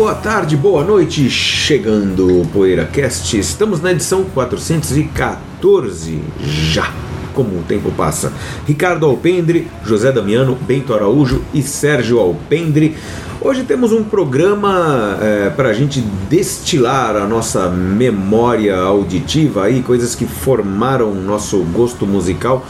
boa tarde, boa noite. Chegando o PoeiraCast, estamos na edição 414 já. Como o tempo passa. Ricardo Alpendre, José Damiano, Bento Araújo e Sérgio Alpendre. Hoje temos um programa é, para a gente destilar a nossa memória auditiva aí, coisas que formaram nosso gosto musical.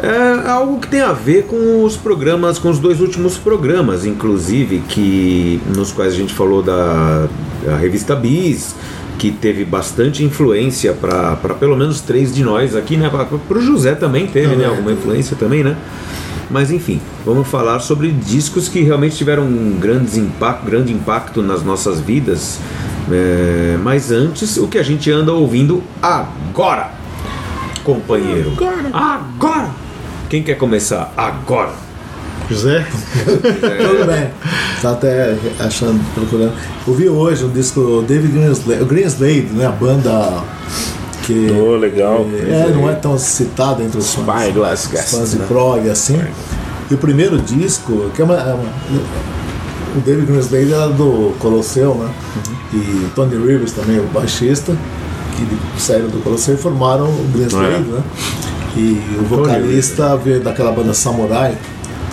É algo que tem a ver com os programas, com os dois últimos programas, inclusive, que nos quais a gente falou da, da revista Bis, que teve bastante influência para pelo menos três de nós aqui, né? Para o José também teve, né? Alguma influência também, né? Mas enfim, vamos falar sobre discos que realmente tiveram um grande impacto, grande impacto nas nossas vidas. É, mas antes, o que a gente anda ouvindo agora, companheiro? Agora! Agora! Quem quer começar agora? José? Tudo bem. Tá até achando, procurando. Ouvi hoje um disco do David Greenslade, Greenslade né? A banda que oh, legal. É, não é tão citado entre os fãs, Spyglass fãs de prog assim. E o primeiro disco, que é uma, é uma o David Greenslade era do Colosseu, né? Uhum. E Tony Rivers também, o baixista, que saíram do Colosseu e formaram o Greenslade, é. né? E o vocalista veio daquela banda Samurai.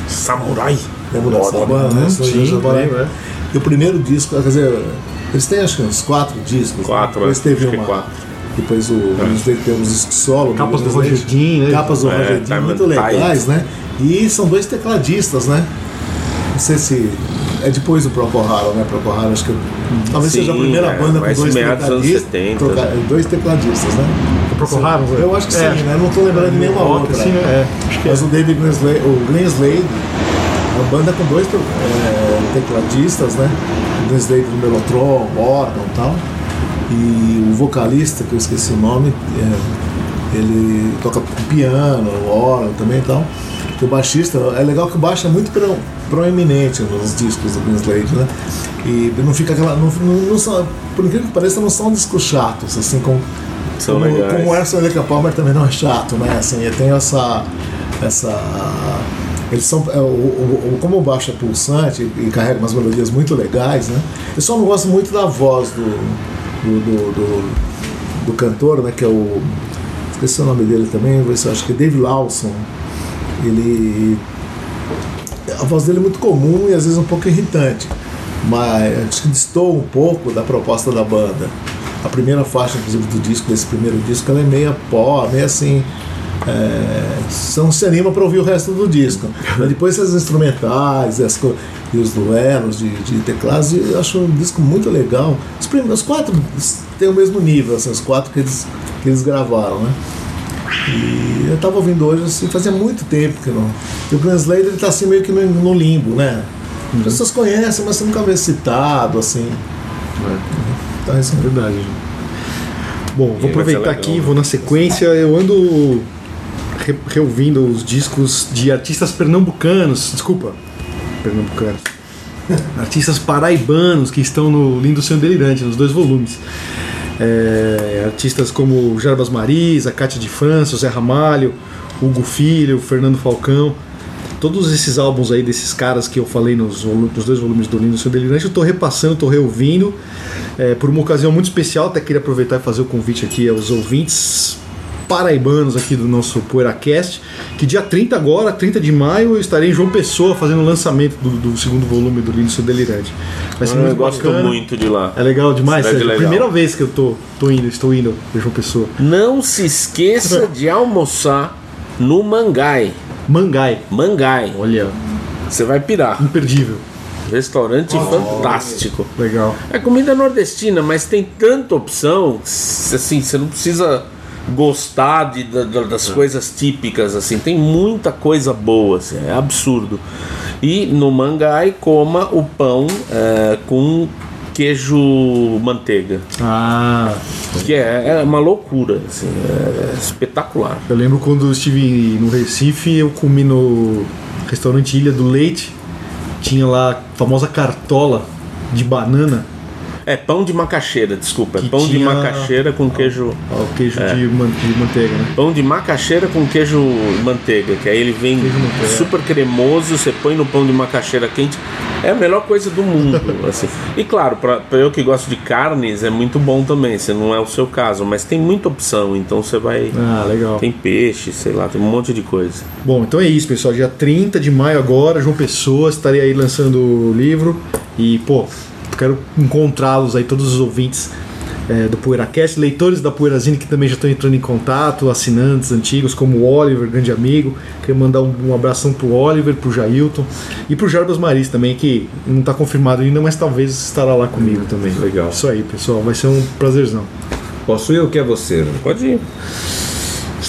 Samurai? Lembra dessa banda, né? Sim, Samurai. É. E o primeiro disco, quer dizer, eles têm acho que uns quatro discos. Quatro, né? Depois teve uma. Quatro depois o é. temos disco solo. Capas do Rogerdinho, né? Capas do é, Rogerdinho, muito legais, né? E são dois tecladistas, né? Não sei se. É depois do Procol Harum, né? Procol Harum, acho que. Talvez Sim, seja a primeira é, banda com dois tecladistas. 70, né? Dois tecladistas, né? O Procol Harum? Eu acho que sim, é. né? Não estou lembrando de nenhuma outra. Sim, é. Mas o David Greenslade, o Greenslade, uma banda com dois é, tecladistas, né? O Greenslade no Melotron, órgão e tal. E o vocalista, que eu esqueci o nome, é, ele toca piano, órgão também e tal. o baixista, é legal que o baixo é muito pro, proeminente nos discos do Greenslade, né? E não fica aquela. Não, não, não são, por incrível que pareça, não são discos chatos, assim, como. São como, legais. como o Erson Leca Palmer também não é chato, né? Assim, tem essa. essa eles são. É, o, o, como o baixo é pulsante e carrega umas melodias muito legais, né? Eu só não gosto muito da voz do, do, do, do, do cantor, né, que é o. Esqueci o nome dele também, acho que é Dave Lawson. Ele. A voz dele é muito comum e às vezes um pouco irritante, mas acho que distou um pouco da proposta da banda. A primeira faixa, inclusive, do disco, desse primeiro disco, ela é meia pó, meio assim. É, não se anima para ouvir o resto do disco. Mas depois as instrumentais e, as, e os duelos de, de teclados, eu acho um disco muito legal. Os, primeiros, os quatro têm o mesmo nível, assim, os quatro que eles, que eles gravaram, né? E eu estava ouvindo hoje, assim, fazia muito tempo que não. E o Translator ele tá assim meio que no, no limbo, né? As uhum. pessoas conhecem, mas você nunca vê citado, assim. É. Então, isso é verdade. Bom, vou aproveitar aqui, vou na sequência. Eu ando re, reouvindo os discos de artistas pernambucanos, desculpa, pernambucanos, artistas paraibanos que estão no Lindo Sonho Delirante, nos dois volumes. É, artistas como Jarbas Marisa, Cátia de França, Zé Ramalho, Hugo Filho, Fernando Falcão. Todos esses álbuns aí desses caras que eu falei nos, nos dois volumes do Lindo Sonho Delirante, eu estou repassando, estou reouvindo. É, por uma ocasião muito especial, até queria aproveitar e fazer o convite aqui aos ouvintes paraibanos aqui do nosso PoeiraCast, que dia 30 agora, 30 de maio, eu estarei em João Pessoa fazendo o lançamento do, do segundo volume do Lindsay Delirante. Vai ser ah, muito eu gosto bacana. muito de lá. É legal demais, é a primeira vez que eu tô, tô indo, estou indo em João Pessoa. Não se esqueça de almoçar no Mangai. Mangai. Mangai. Olha. Você vai pirar. Imperdível. Restaurante oh, fantástico. Legal. É comida nordestina, mas tem tanta opção, assim, você não precisa gostar de, de das é. coisas típicas, assim, tem muita coisa boa, assim, é absurdo. E no Mangai coma o pão é, com queijo manteiga. Ah, Que é, é uma loucura, assim, é espetacular. eu lembro quando eu estive no Recife, eu comi no restaurante Ilha do Leite, tinha lá a famosa cartola de banana, É pão de macaxeira, desculpa. É Que pão de macaxeira com queijo. ó, o queijo É. de, man- de manteiga, né? Pão de macaxeira com queijo manteiga, que aí ele vem manteiga. super cremoso, você põe no pão de macaxeira quente. É a melhor coisa do mundo, assim. E claro, pra, pra eu que gosto de carnes, é muito bom também, se não é o seu caso, mas tem muita opção, então você vai. Ah, legal. Tem peixe, sei lá, tem um monte de coisa. Bom, então é isso, pessoal. Dia 30 de maio agora, João Pessoa, estarei aí lançando o livro. E, pô, quero encontrá-los aí, todos os ouvintes é, do PoeiraCast, leitores da Poeirazine que também já estão entrando em contato, assinantes antigos, como o Oliver, grande amigo. Quero mandar um, um abração pro Oliver, pro Jailton e pro Jarbas Maris também, que não está confirmado ainda, mas talvez estará lá comigo também. Legal. Isso aí, pessoal. Vai ser um prazerzão. Posso eu que é você? né? Pode ir.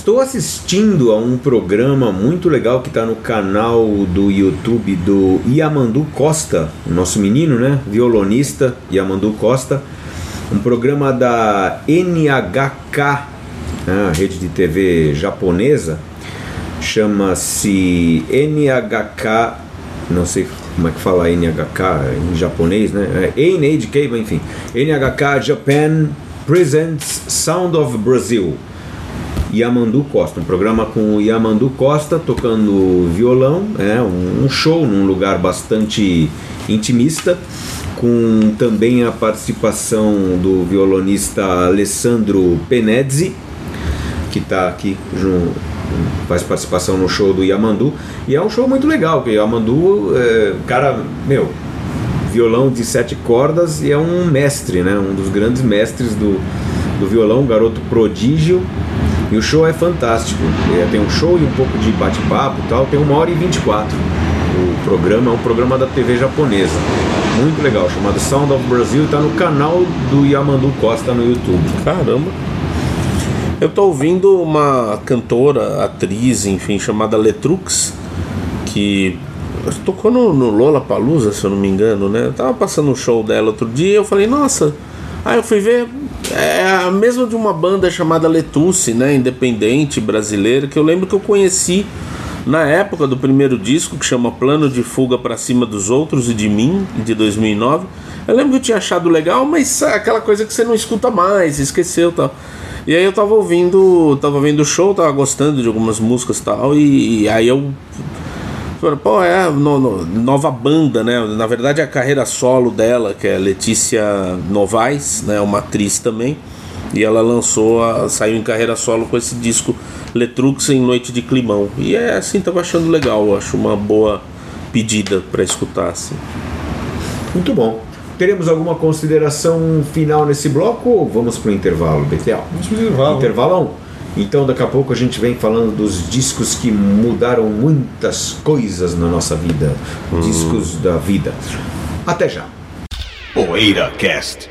Estou assistindo a um programa muito legal que está no canal do YouTube do Yamandu Costa, nosso menino, né? Violonista Yamandu Costa. Um programa da NHK, né, a rede de TV japonesa. Chama-se NHK, não sei como é que fala NHK em japonês, né? É NHK, enfim. NHK Japan Presents Sound of Brazil. Yamandu Costa, um programa com o Yamandu Costa tocando violão, é um, show num lugar bastante intimista, com também a participação do violonista Alessandro Penezzi, que está aqui jun- faz participação no show do Yamandu e é um show muito legal, porque Yamandu, é, cara, meu, violão de sete cordas e é um mestre, né? Um dos grandes mestres do, do violão, um garoto prodígio. E o show é fantástico. É, tem um show e um pouco de bate-papo e tal. Tem uma hora e 24. O programa é um programa da TV japonesa. Muito legal, chamado Sound of Brazil. Está no canal do Yamandu Costa no YouTube. Caramba. Eu tô ouvindo uma cantora, atriz, enfim, chamada Letrux, que tocou no, no Lola Palusa, se eu não me engano, né? Eu tava passando um show dela outro dia eu falei, nossa. Aí eu fui ver, é a mesma de uma banda chamada Letusse, né? Independente brasileira, que eu lembro que eu conheci na época do primeiro disco, que chama Plano de Fuga para Cima dos Outros e de Mim, de 2009. Eu lembro que eu tinha achado legal, mas é aquela coisa que você não escuta mais, esqueceu tal. E aí eu tava ouvindo, tava vendo o show, tava gostando de algumas músicas tal, e, e aí eu pô, é no- no- nova banda, né? Na verdade é a carreira solo dela, que é Letícia Novaes, né? Uma atriz também. E ela lançou, a- saiu em carreira solo com esse disco Letrux em Noite de Climão. E é assim, tava achando legal, acho uma boa pedida pra escutar, assim. Muito bom. Teremos alguma consideração final nesse bloco ou vamos para o intervalo, BTL? Vamos pro intervalo. Intervalão? Então daqui a pouco a gente vem falando dos discos que mudaram muitas coisas na nossa vida. Discos da vida. Até já. PoeiraCast.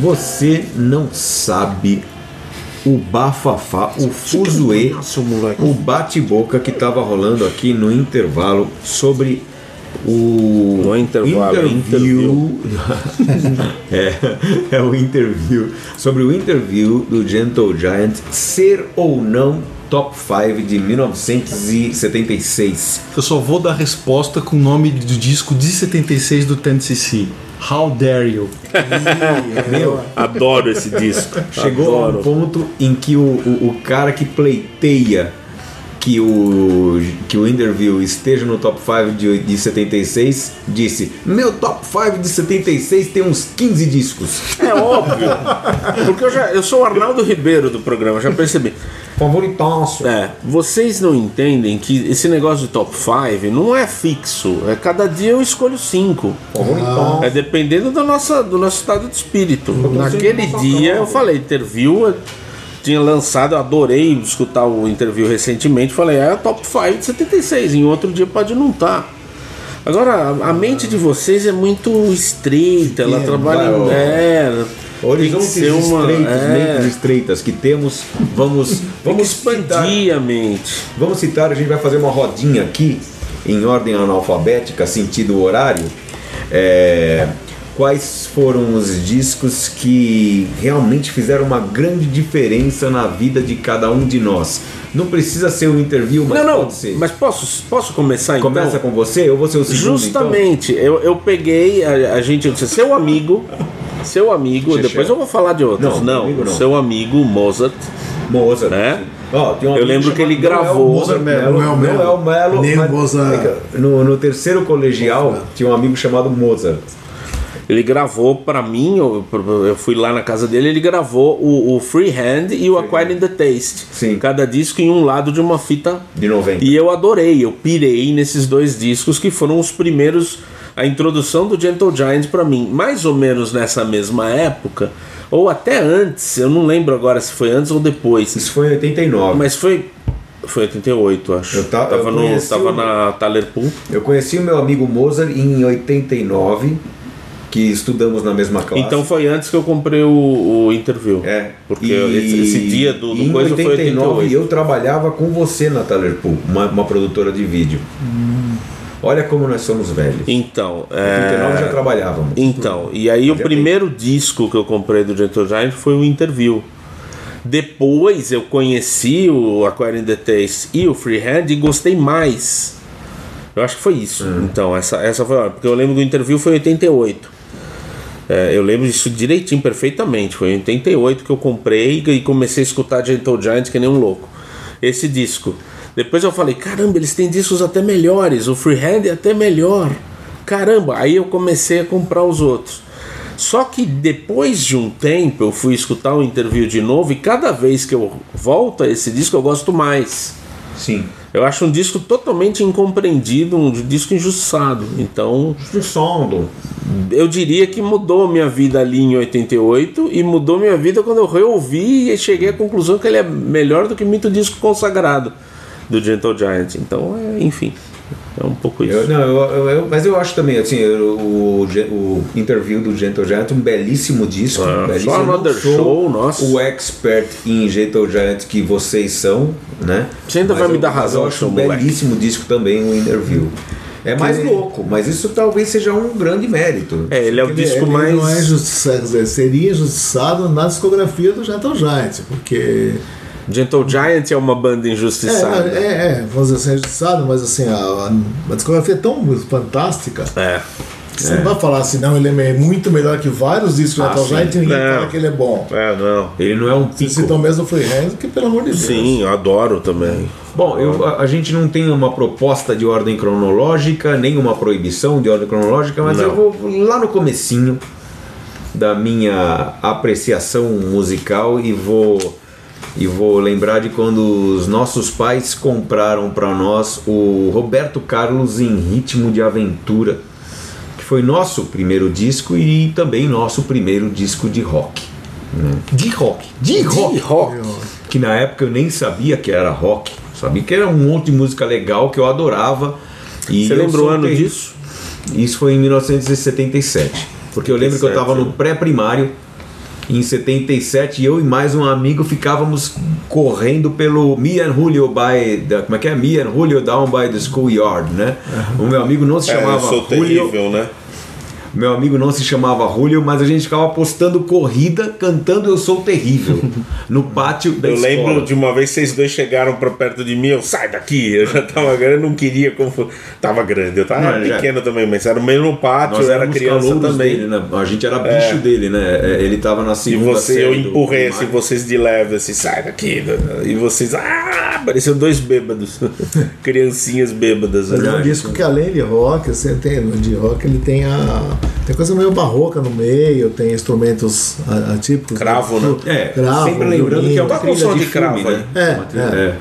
Você não sabe o bafafá, o fuzuê, o bate-boca que estava rolando aqui no intervalo sobre o No intervalo, interview. É, é o interview. Sobre o interview do Gentle Giant ser ou não top 5 de 1976. Eu só vou dar resposta com o nome do disco de 76 do Tennessee. How Dare You? Meu, Adoro esse disco. Chegou a um Adoro. ponto em que o, o, o cara que pleiteia que o, que o interview esteja no top 5 de, de 76, disse: Meu top 5 de 76 tem uns 15 discos. É óbvio. Porque eu, já, eu sou o Arnaldo Ribeiro do programa, já percebi. Favoritaço. É, vocês não entendem que esse negócio de top 5 não é fixo. É cada dia eu escolho 5. Favoritaço. É dependendo do nosso, do nosso estado de espírito. Naquele dia eu falei, interview, tinha lançado, eu adorei escutar o interview recentemente. Falei, é top 5 de 76. Em outro dia pode não estar. Agora, a- a mente de vocês é muito estreita, ela trabalha em. vai. É, Horizontes tem uma- estreitos, é. mentes estreitas que temos, vamos, vamos citar, expandir a mente. vamos citar, a gente vai fazer uma rodinha aqui, em ordem analfabética, sentido horário. É, quais foram os discos que realmente fizeram uma grande diferença na vida de cada um de nós? Não precisa ser um interview, mas não, não, pode ser. mas posso, posso começar Começa então? com você, eu vou ser o segundo, então? Justamente, eu, eu peguei, a, a gente, seu amigo, seu amigo, Xexé. depois eu vou falar de outros. Não, Não, não. seu amigo Mozart. Mozart. Né? Ó, tem um Eu lembro que ele gravou- Mozart Mello, Não é o Mello. Não é o Mello. Nem mas- Mozart. No, no terceiro colegial tinha um amigo chamado Mozart. Ele gravou pra mim, eu, eu fui lá na casa dele, ele gravou o, o Freehand e o Acquiring the Taste. Sim. Cada disco em um lado de uma fita. De 90. E eu adorei, eu pirei nesses dois discos que foram os primeiros, a introdução do Gentle Giant pra mim. Mais ou menos nessa mesma época, ou até antes, eu não lembro agora se foi antes ou depois. Isso foi em 89. Mas foi. Foi 88, acho. Eu ta- eu tava, no, conheci tava o- na Thaler Pool. Eu conheci o meu amigo Mozart em 89, que estudamos na mesma classe. Então foi antes que eu comprei o, o interview. É. Porque E- esse, esse dia do, do em coisa foi 89 88. eu trabalhava com você na Talerpool, uma, uma produtora de vídeo. Olha como nós somos velhos. Então, Em 89 já é... trabalhávamos. então, e aí o Já primeiro disco que eu comprei do Gentle Giant foi o Interview. Depois eu conheci o Acquiring the Taste e o Freehand e gostei mais. Eu acho que foi isso. Então, essa, essa foi a hora. Porque eu lembro do Interview foi em 88. É, eu lembro disso direitinho, perfeitamente. Foi em 88 que eu comprei e comecei a escutar Gentle Giant que nem um louco. Esse disco. Depois eu falei, caramba, eles têm discos até melhores. O Freehand é até melhor. Caramba, aí eu comecei a comprar os outros. Só que depois de um tempo eu fui escutar o interview de novo e cada vez que eu volto a esse disco eu gosto mais. Sim. Eu acho um disco totalmente incompreendido, um disco injustiçado. Então, Sondo. eu diria que mudou minha vida ali em 88 e mudou minha vida quando eu reouvi e cheguei à conclusão que ele é melhor do que muito disco consagrado do Gentle Giant. Então, é, enfim, é um pouco isso. Eu, não, eu, eu- mas eu acho também, assim, o, o interview do Gentle Giant, um belíssimo disco. Ah, belíssimo. só Another sou Show, nossa. O expert em Gentle Giant que vocês são, né? Você ainda Mas vai me dar razão, Eu acho um moleque. belíssimo disco também, o interview. É mais louco, mas isso talvez seja um grande mérito. É, ele é o Ele- disco ele mais. não é seria injustiçado na discografia do Gentle Giant, porque Gentle Giant é uma banda é, injustiçada. é, é, vamos dizer assim, é injustiçado, mas assim, a, a- a discografia é tão fantástica É. que você não vai falar assim, não, ele é muito melhor que vários discos do Ah, Gentle sim. Giant e ninguém Não. fala que ele é bom. É, não. Ele não é um Você pico. citou mesmo o Freehand, que pelo amor de Deus. Sim, eu adoro também. Bom, eu- a, a gente não tem uma proposta de ordem cronológica, nem uma proibição de ordem cronológica, mas Não. eu vou lá no comecinho da minha apreciação musical e vou e vou lembrar de quando os nossos pais compraram para nós o Roberto Carlos em Ritmo de Aventura, que foi nosso primeiro disco e também nosso primeiro disco de rock. né? De rock, de rock, rock. que na época eu nem sabia que era rock, sabia que era um monte de música legal que eu adorava. E Você lembra o ano disso? Isso foi em 1977. Porque eu lembro que eu estava no pré-primário em 77 e eu e mais um amigo ficávamos correndo pelo Me and Julio by the, como é que é? Me and Julio down by the schoolyard, né? O meu amigo não se É, eu chamava sou Julio, terrível, né? Meu amigo não se chamava Julio, mas a gente ficava postando corrida cantando Eu Sou Terrível no pátio da Eu escola. lembro de uma vez vocês dois chegaram pra perto de mim, eu sai daqui, eu já tava grande, eu não queria como. Tava grande, eu tava Não, já- pequeno também, mas era no mesmo pátio, Nós eu era criança também. Dele, né? A gente era bicho dele, né? É, Ele tava na E segunda você, eu série do empurrei assim, vocês de leve, assim, sai daqui. E vocês, ah, pareciam dois bêbados. Criancinhas bêbadas. Mas é um né? disco que além de rock, você tem, de rock ele tem a. Tem coisa meio barroca no meio, tem instrumentos a- atípicos. Cravo, né? É, Cravo, sempre lembrando que é uma som de de cravo, filme, né? É, Uma trilha- é.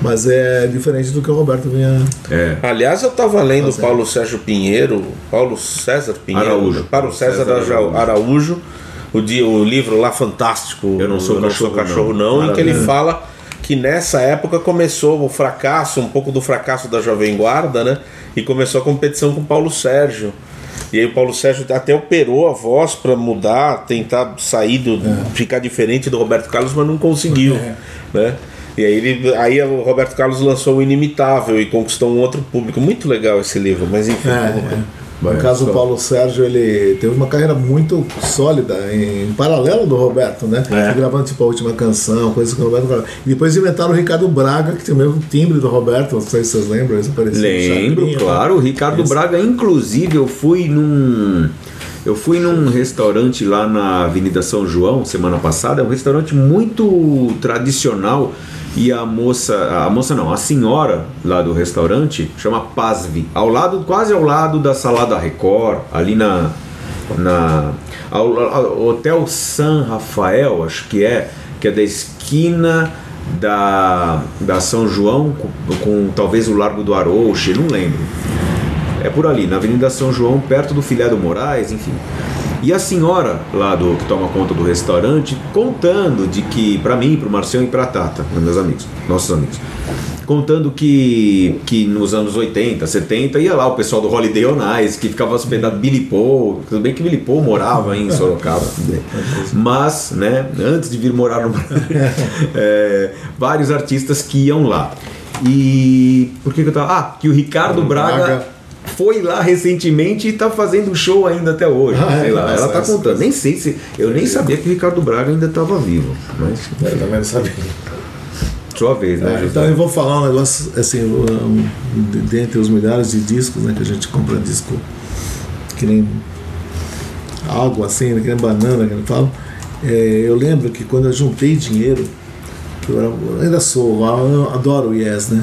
Mas é diferente do que o Roberto vinha. é. Aliás, eu tava lendo certo. Paulo Sérgio Pinheiro, Paulo César Pinheiro, Araújo. Paulo César, César Araújo. Araújo. O, dia, o livro lá fantástico, Eu Não Sou Cachorro, Cachorro Não. não, em que ele fala que nessa época começou o fracasso, um pouco do fracasso da Jovem Guarda, né? E começou a competição com o Paulo Sérgio. E aí o Paulo Sérgio até operou a voz para mudar, tentar sair do, ficar diferente do Roberto Carlos, mas não conseguiu, né? E aí, ele, aí o Roberto Carlos lançou o Inimitável e conquistou um outro público. Muito legal esse livro, mas enfim. É, No caso, o Paulo Sérgio ele teve uma carreira muito sólida em paralelo do Roberto, né? É. Gravando tipo a última canção, coisas que o Roberto gravava. E depois inventaram o Ricardo Braga, que tem o mesmo timbre do Roberto, não sei se vocês lembram, isso Lembro, Chapinha, claro. O Ricardo Esse- Braga, inclusive, eu fui num. Eu fui num restaurante lá na Avenida São João semana passada, é um restaurante muito tradicional e a moça, a moça não, a senhora lá do restaurante chama Pasvi, ao lado, quase ao lado da Salada Record, ali na na ao- ao- Hotel San Rafael, acho que é, que é da esquina da, da São João com, com talvez o Largo do Arouche, não lembro. É por ali, na Avenida São João, perto do Filhado Moraes, enfim. E a senhora lá do que toma conta do restaurante contando de que, para mim, para o Marcião e para Tata, meus amigos, nossos amigos, contando que, que nos anos 80, 70 ia lá o pessoal do Holiday on Ice, que ficava hospedado Billy Paul, tudo bem que Billy Paul morava em Sorocaba, mas, né, antes de vir morar no Brasil, é, vários artistas que iam lá. E por que, que eu tava? Ah, que o Ricardo Braga. Foi lá recentemente e tá fazendo show ainda até hoje. Ah, é? sei lá, Nossa, ela tá essa- contando. Nem sei se. Eu nem sabia que o Ricardo Braga ainda estava vivo. Mas Eu também não sabia. sua vez, né, É, José? então eu vou falar um negócio assim, um, de- dentre os milhares de discos, né, que a gente compra disco que nem água assim, né, que nem banana que eu falo. É, eu lembro que quando eu juntei dinheiro, eu, era- eu ainda sou, eu adoro o Yes, né?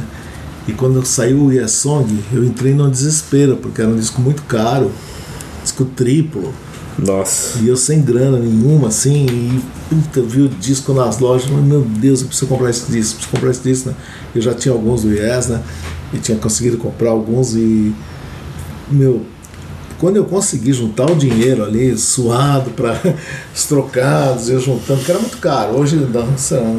E quando saiu o Yes Song, eu entrei num desespero, porque era um disco muito caro, disco triplo. Nossa. E eu sem grana nenhuma, assim, e puta, vi o disco nas lojas, meu Deus, eu preciso comprar esse disco, preciso comprar esse disco, né? Eu já tinha alguns do Yes, né? E tinha conseguido comprar alguns e. Meu, quando eu consegui juntar o dinheiro ali, suado para os trocados, eu juntando, porque era muito caro. Hoje dá, sei lá,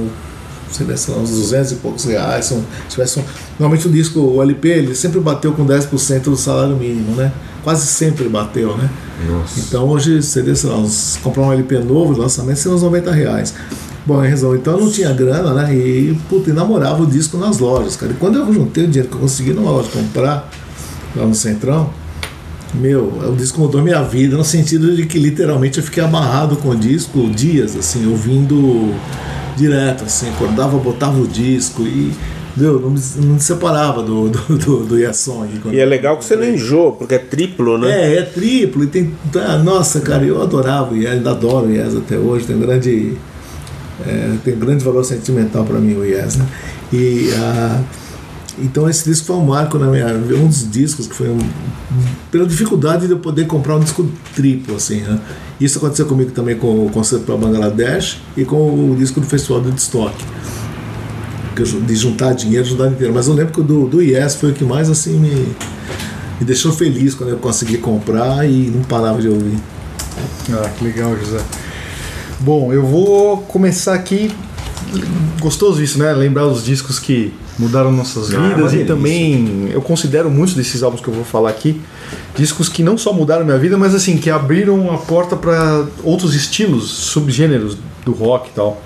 sei lá, sei lá, uns 200 e poucos reais. São, se tivesse um- normalmente o disco, o LP, ele sempre bateu com 10% do salário mínimo, né? Quase sempre bateu, né? Nossa. Então hoje seria, sei lá, uns, comprar um LP novo, lançamento, seria uns 90 reais. Bom, resumo, então eu não tinha grana, né? E, puta, namorava o disco nas lojas, cara. E quando eu juntei o dinheiro que eu consegui numa loja comprar, lá no Centrão, meu, o disco mudou minha vida, no sentido de que literalmente eu fiquei amarrado com o disco dias, assim, ouvindo direto, assim, acordava, botava o disco e, meu, não me, não separava do, do, do, do Yes Song. quando- E é legal que você não enjoa, porque é triplo, né? é, é triplo e tem. tá, nossa, cara, eu adorava o Yes, ainda adoro o Yes até hoje, tem grande. é, tem grande valor sentimental para mim o Yes, né? E ah, então esse disco foi um marco na minha um dos discos que foi um, pela dificuldade de eu poder comprar um disco triplo assim, né? Isso aconteceu comigo também com o concerto para Bangladesh e com o disco do Festival do ju- De juntar dinheiro, juntar inteiro. Mas eu lembro que o do, do Yes foi o que mais assim me, me deixou feliz quando eu consegui comprar e não parava de ouvir. Ah, que legal, José. Bom, eu vou começar aqui. Gostoso isso, né? Lembrar os discos que mudaram nossas Ah, é vidas e delícia. também eu considero muitos desses álbuns que eu vou falar aqui discos que não só mudaram minha vida, mas assim que abriram a porta para outros estilos, subgêneros do rock e tal.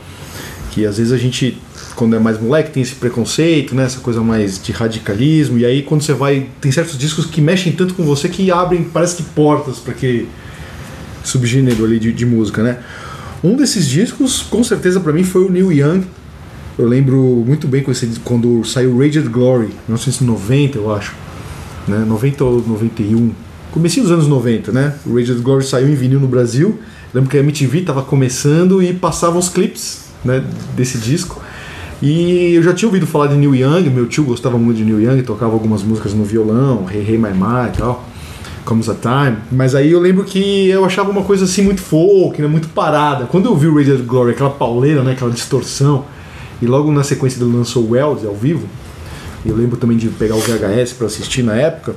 Que às vezes a gente quando é mais moleque tem esse preconceito, né, essa coisa mais de radicalismo e aí quando você vai tem certos discos que mexem tanto com você que abrem parece que portas para que subgênero ali de, de música, né? Um desses discos, com certeza para mim, foi o Neil Young. Eu lembro muito bem quando saiu Raged Glory, 1990, eu acho. Né? 90 ou 91. Comecinho dos anos 90, né? O Raged Glory saiu em vinil no Brasil. Lembro que a MTV estava começando e passavam os clipes né, desse disco. E eu já tinha ouvido falar de Neil Young, meu tio gostava muito de Neil Young, tocava algumas músicas no violão, Hey Hey My My e tal. Comes a Time, mas aí eu lembro que eu achava uma coisa assim muito folk, né, muito parada. Quando eu vi o Radiant Glory, aquela pauleira, né, aquela distorção, e logo na sequência ele lançou Wells ao vivo, eu lembro também de pegar o VHS para assistir na época,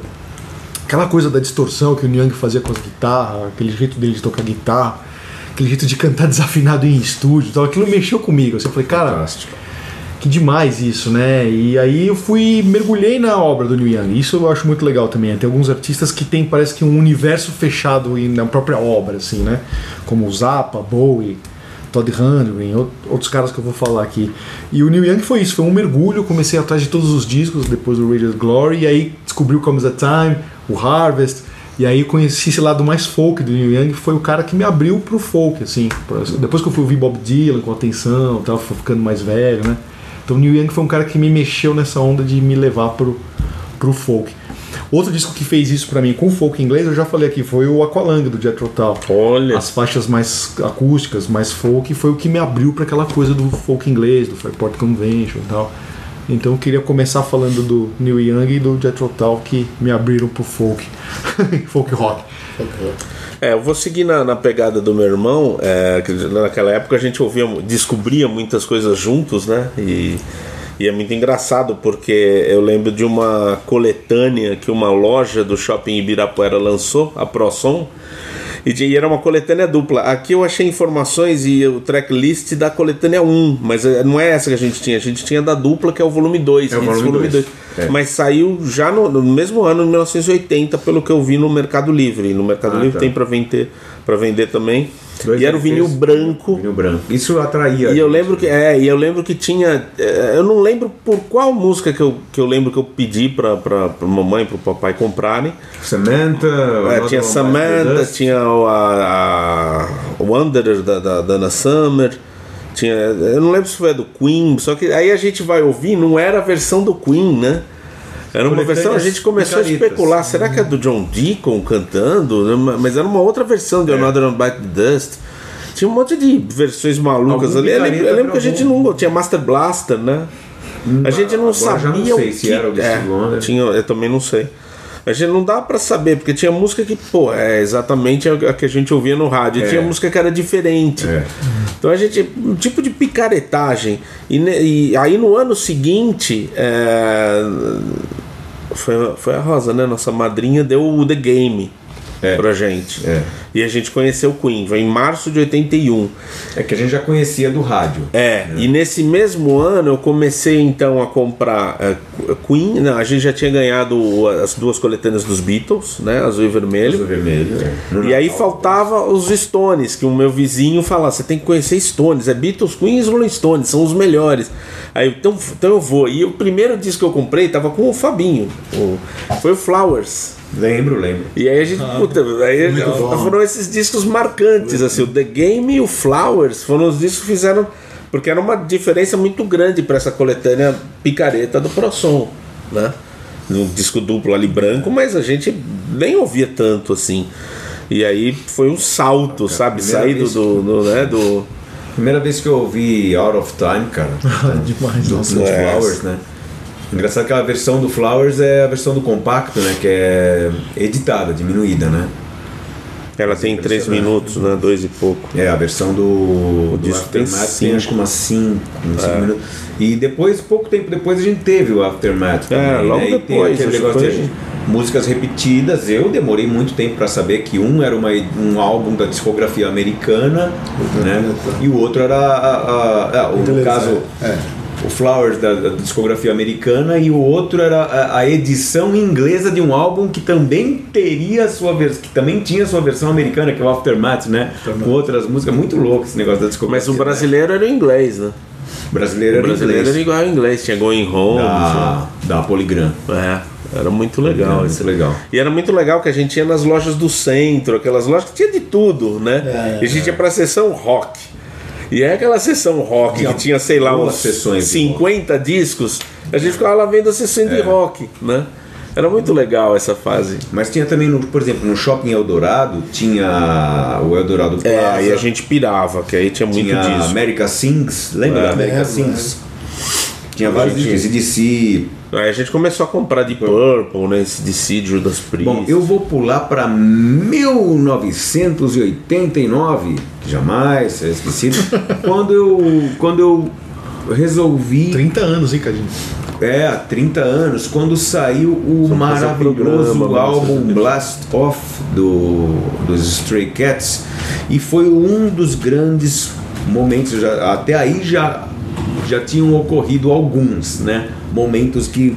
aquela coisa da distorção que o Young fazia com as guitarras, aquele jeito dele de tocar guitarra, aquele jeito de cantar desafinado em estúdio, tal, aquilo mexeu comigo. Assim, eu falei, cara, Fantástico que demais isso, né? E aí eu fui, mergulhei na obra do Neil Young. Isso eu acho muito legal também. Tem alguns artistas que tem, parece que um universo fechado na própria obra, assim, né? Como o Zappa, Bowie, Todd Rundgren, outros caras que eu vou falar aqui. E o Neil Young foi isso, foi um mergulho. Comecei atrás de todos os discos depois do Radiant Glory, e aí descobri o Comes a Time, o Harvest. E aí conheci esse lado mais folk do Neil Young, foi o cara que me abriu pro folk, assim. Depois que eu fui ouvir Bob Dylan com atenção, tava ficando mais velho, né? Então Neil Young foi um cara que me mexeu nessa onda de me levar pro, pro folk. Outro disco que fez isso para mim com folk inglês, eu já falei aqui, foi o Aqualung do Jethro Tull. Olha. As faixas mais acústicas, mais folk, foi o que me abriu para aquela coisa do folk inglês, do Fairport Convention e tal. Então eu queria começar falando do Neil Young e do Jethro Tull que me abriram pro folk, folk rock. É, eu vou seguir na, na pegada do meu irmão. É, que naquela época a gente ouvia, descobria muitas coisas juntos, né? E, e é muito engraçado porque eu lembro de uma coletânea que uma loja do shopping Ibirapuera lançou, a ProSom e era uma coletânea dupla. Aqui eu achei informações e o tracklist da coletânea 1, mas eh, não é essa que a gente tinha. A gente tinha da dupla, que é o volume 2. É o volume, volume 2. É. Mas saiu já no, no, mesmo ano, em 1980, pelo que eu vi no Mercado Livre. No Mercado ah, Livre tá. tem para vender, vender também. Dois e era o vinil branco. Vinil branco. Isso atraía. E eu lembro que é, e eu lembro que tinha, é, eu não lembro por qual música que eu, que eu lembro que eu pedi para para mamãe, para o papai comprarem. Samantha. É, tinha Samantha, tinha a, a Wanderer da, da Dana Summer. Tinha, eu não lembro se foi do Queen, só que aí a gente vai ouvir, não era a versão do Queen, né? Era uma versão, a gente começou a especular, será que é do John Deacon cantando? Mas era uma outra versão de é. Another on Bite the Dust. Tinha um monte de versões malucas Algum ali. Eu lembro, eu lembro que a gente não. Tinha Master Blaster, né? Hum, a gente não sabia não sei o que. Se era o é, tinha, eu também não sei. A gente não dá para saber, porque tinha música que, pô, é exatamente a que a gente ouvia no rádio. É. Tinha música que era diferente. É. Então a gente. Um tipo de picaretagem. E, e aí no ano seguinte. É, foi, foi a Rosa, né? Nossa madrinha deu o The Game é. pra gente. É. E a gente conheceu o Queen, foi em março de 81. É que a gente já conhecia do rádio. É, né? e nesse mesmo ano eu comecei então a comprar uh, Queen, não, a gente já tinha ganhado as duas coletâneas dos Beatles, né? Azul e vermelho. Azul e vermelho, é. E aí faltava os Stones, que o meu vizinho falava: você tem que conhecer Stones, é Beatles, Queen e Rolling Stones, são os melhores. Aí então, então eu vou. E o primeiro disco que eu comprei tava com o Fabinho, o, foi o Flowers. Lembro, lembro. E aí a gente, ah, puta, aí foram esses discos marcantes, assim, o The Game e o Flowers foram os discos que fizeram. Porque era uma diferença muito grande para essa coletânea picareta do ProSom, né? Um disco duplo ali branco, mas a gente nem ouvia tanto assim. E aí foi um salto, sabe? Sair do, do, do, né, do. Primeira vez que eu ouvi Out of Time, cara. Demais, do, do Flowers, né? Engraçado que a versão do Flowers é a versão do compacto, né? Que é editada, diminuída, né? Ela tem 3 minutos, né? Dois e pouco. É, a versão do, o do disco tem, tem acho que umas 5 é. minutos. E depois, pouco tempo depois, a gente teve o Aftermath. É, também, é, logo né? depois. aquele negócio de músicas repetidas. Eu demorei muito tempo para saber que um era uma, um álbum da discografia americana, né? E o outro era a, a, a, o, no caso. É o Flowers da, da, discografia americana e o outro era a, a, edição inglesa de um álbum que também teria sua versão, que também tinha sua versão americana, que é o Aftermath, né? Com outras músicas, muito louco esse negócio da discografia. Mas o brasileiro né? era o inglês, né? Brasileiro O era brasileiro inglês. era igual ao inglês, tinha Going Home. Da, da Polygram. É, era muito legal. Muito esse- legal. E era muito legal que a gente ia nas lojas do centro, aquelas lojas que tinha de tudo, né? É, e a gente ia pra sessão rock. E é aquela sessão rock Tinha que tinha, sei lá, uns sessões de 50 discos. A gente ficava lá vendo a sessão É. de rock, né? Era muito legal essa fase. Mas tinha também, no, por exemplo, no Shopping Eldorado, tinha o Eldorado Plaza. É, aí a gente pirava, que aí tinha muito tinha disso. America Sings, lembra É, da America lembro, Sings? Tinha vários discos, EDC. Aí a gente começou a comprar de Purple, né? Esse de Sid, Judas Priest. Bom, eu vou pular para 1989, que jamais será esquecido, quando eu, quando eu resolvi 30 anos, hein, Cadinho? É, há 30 anos, quando saiu o um maravilhoso programa, álbum. Blast Off do, dos Stray Cats e foi um dos grandes momentos. Já, até aí já, já tinham ocorrido alguns, né? Momentos que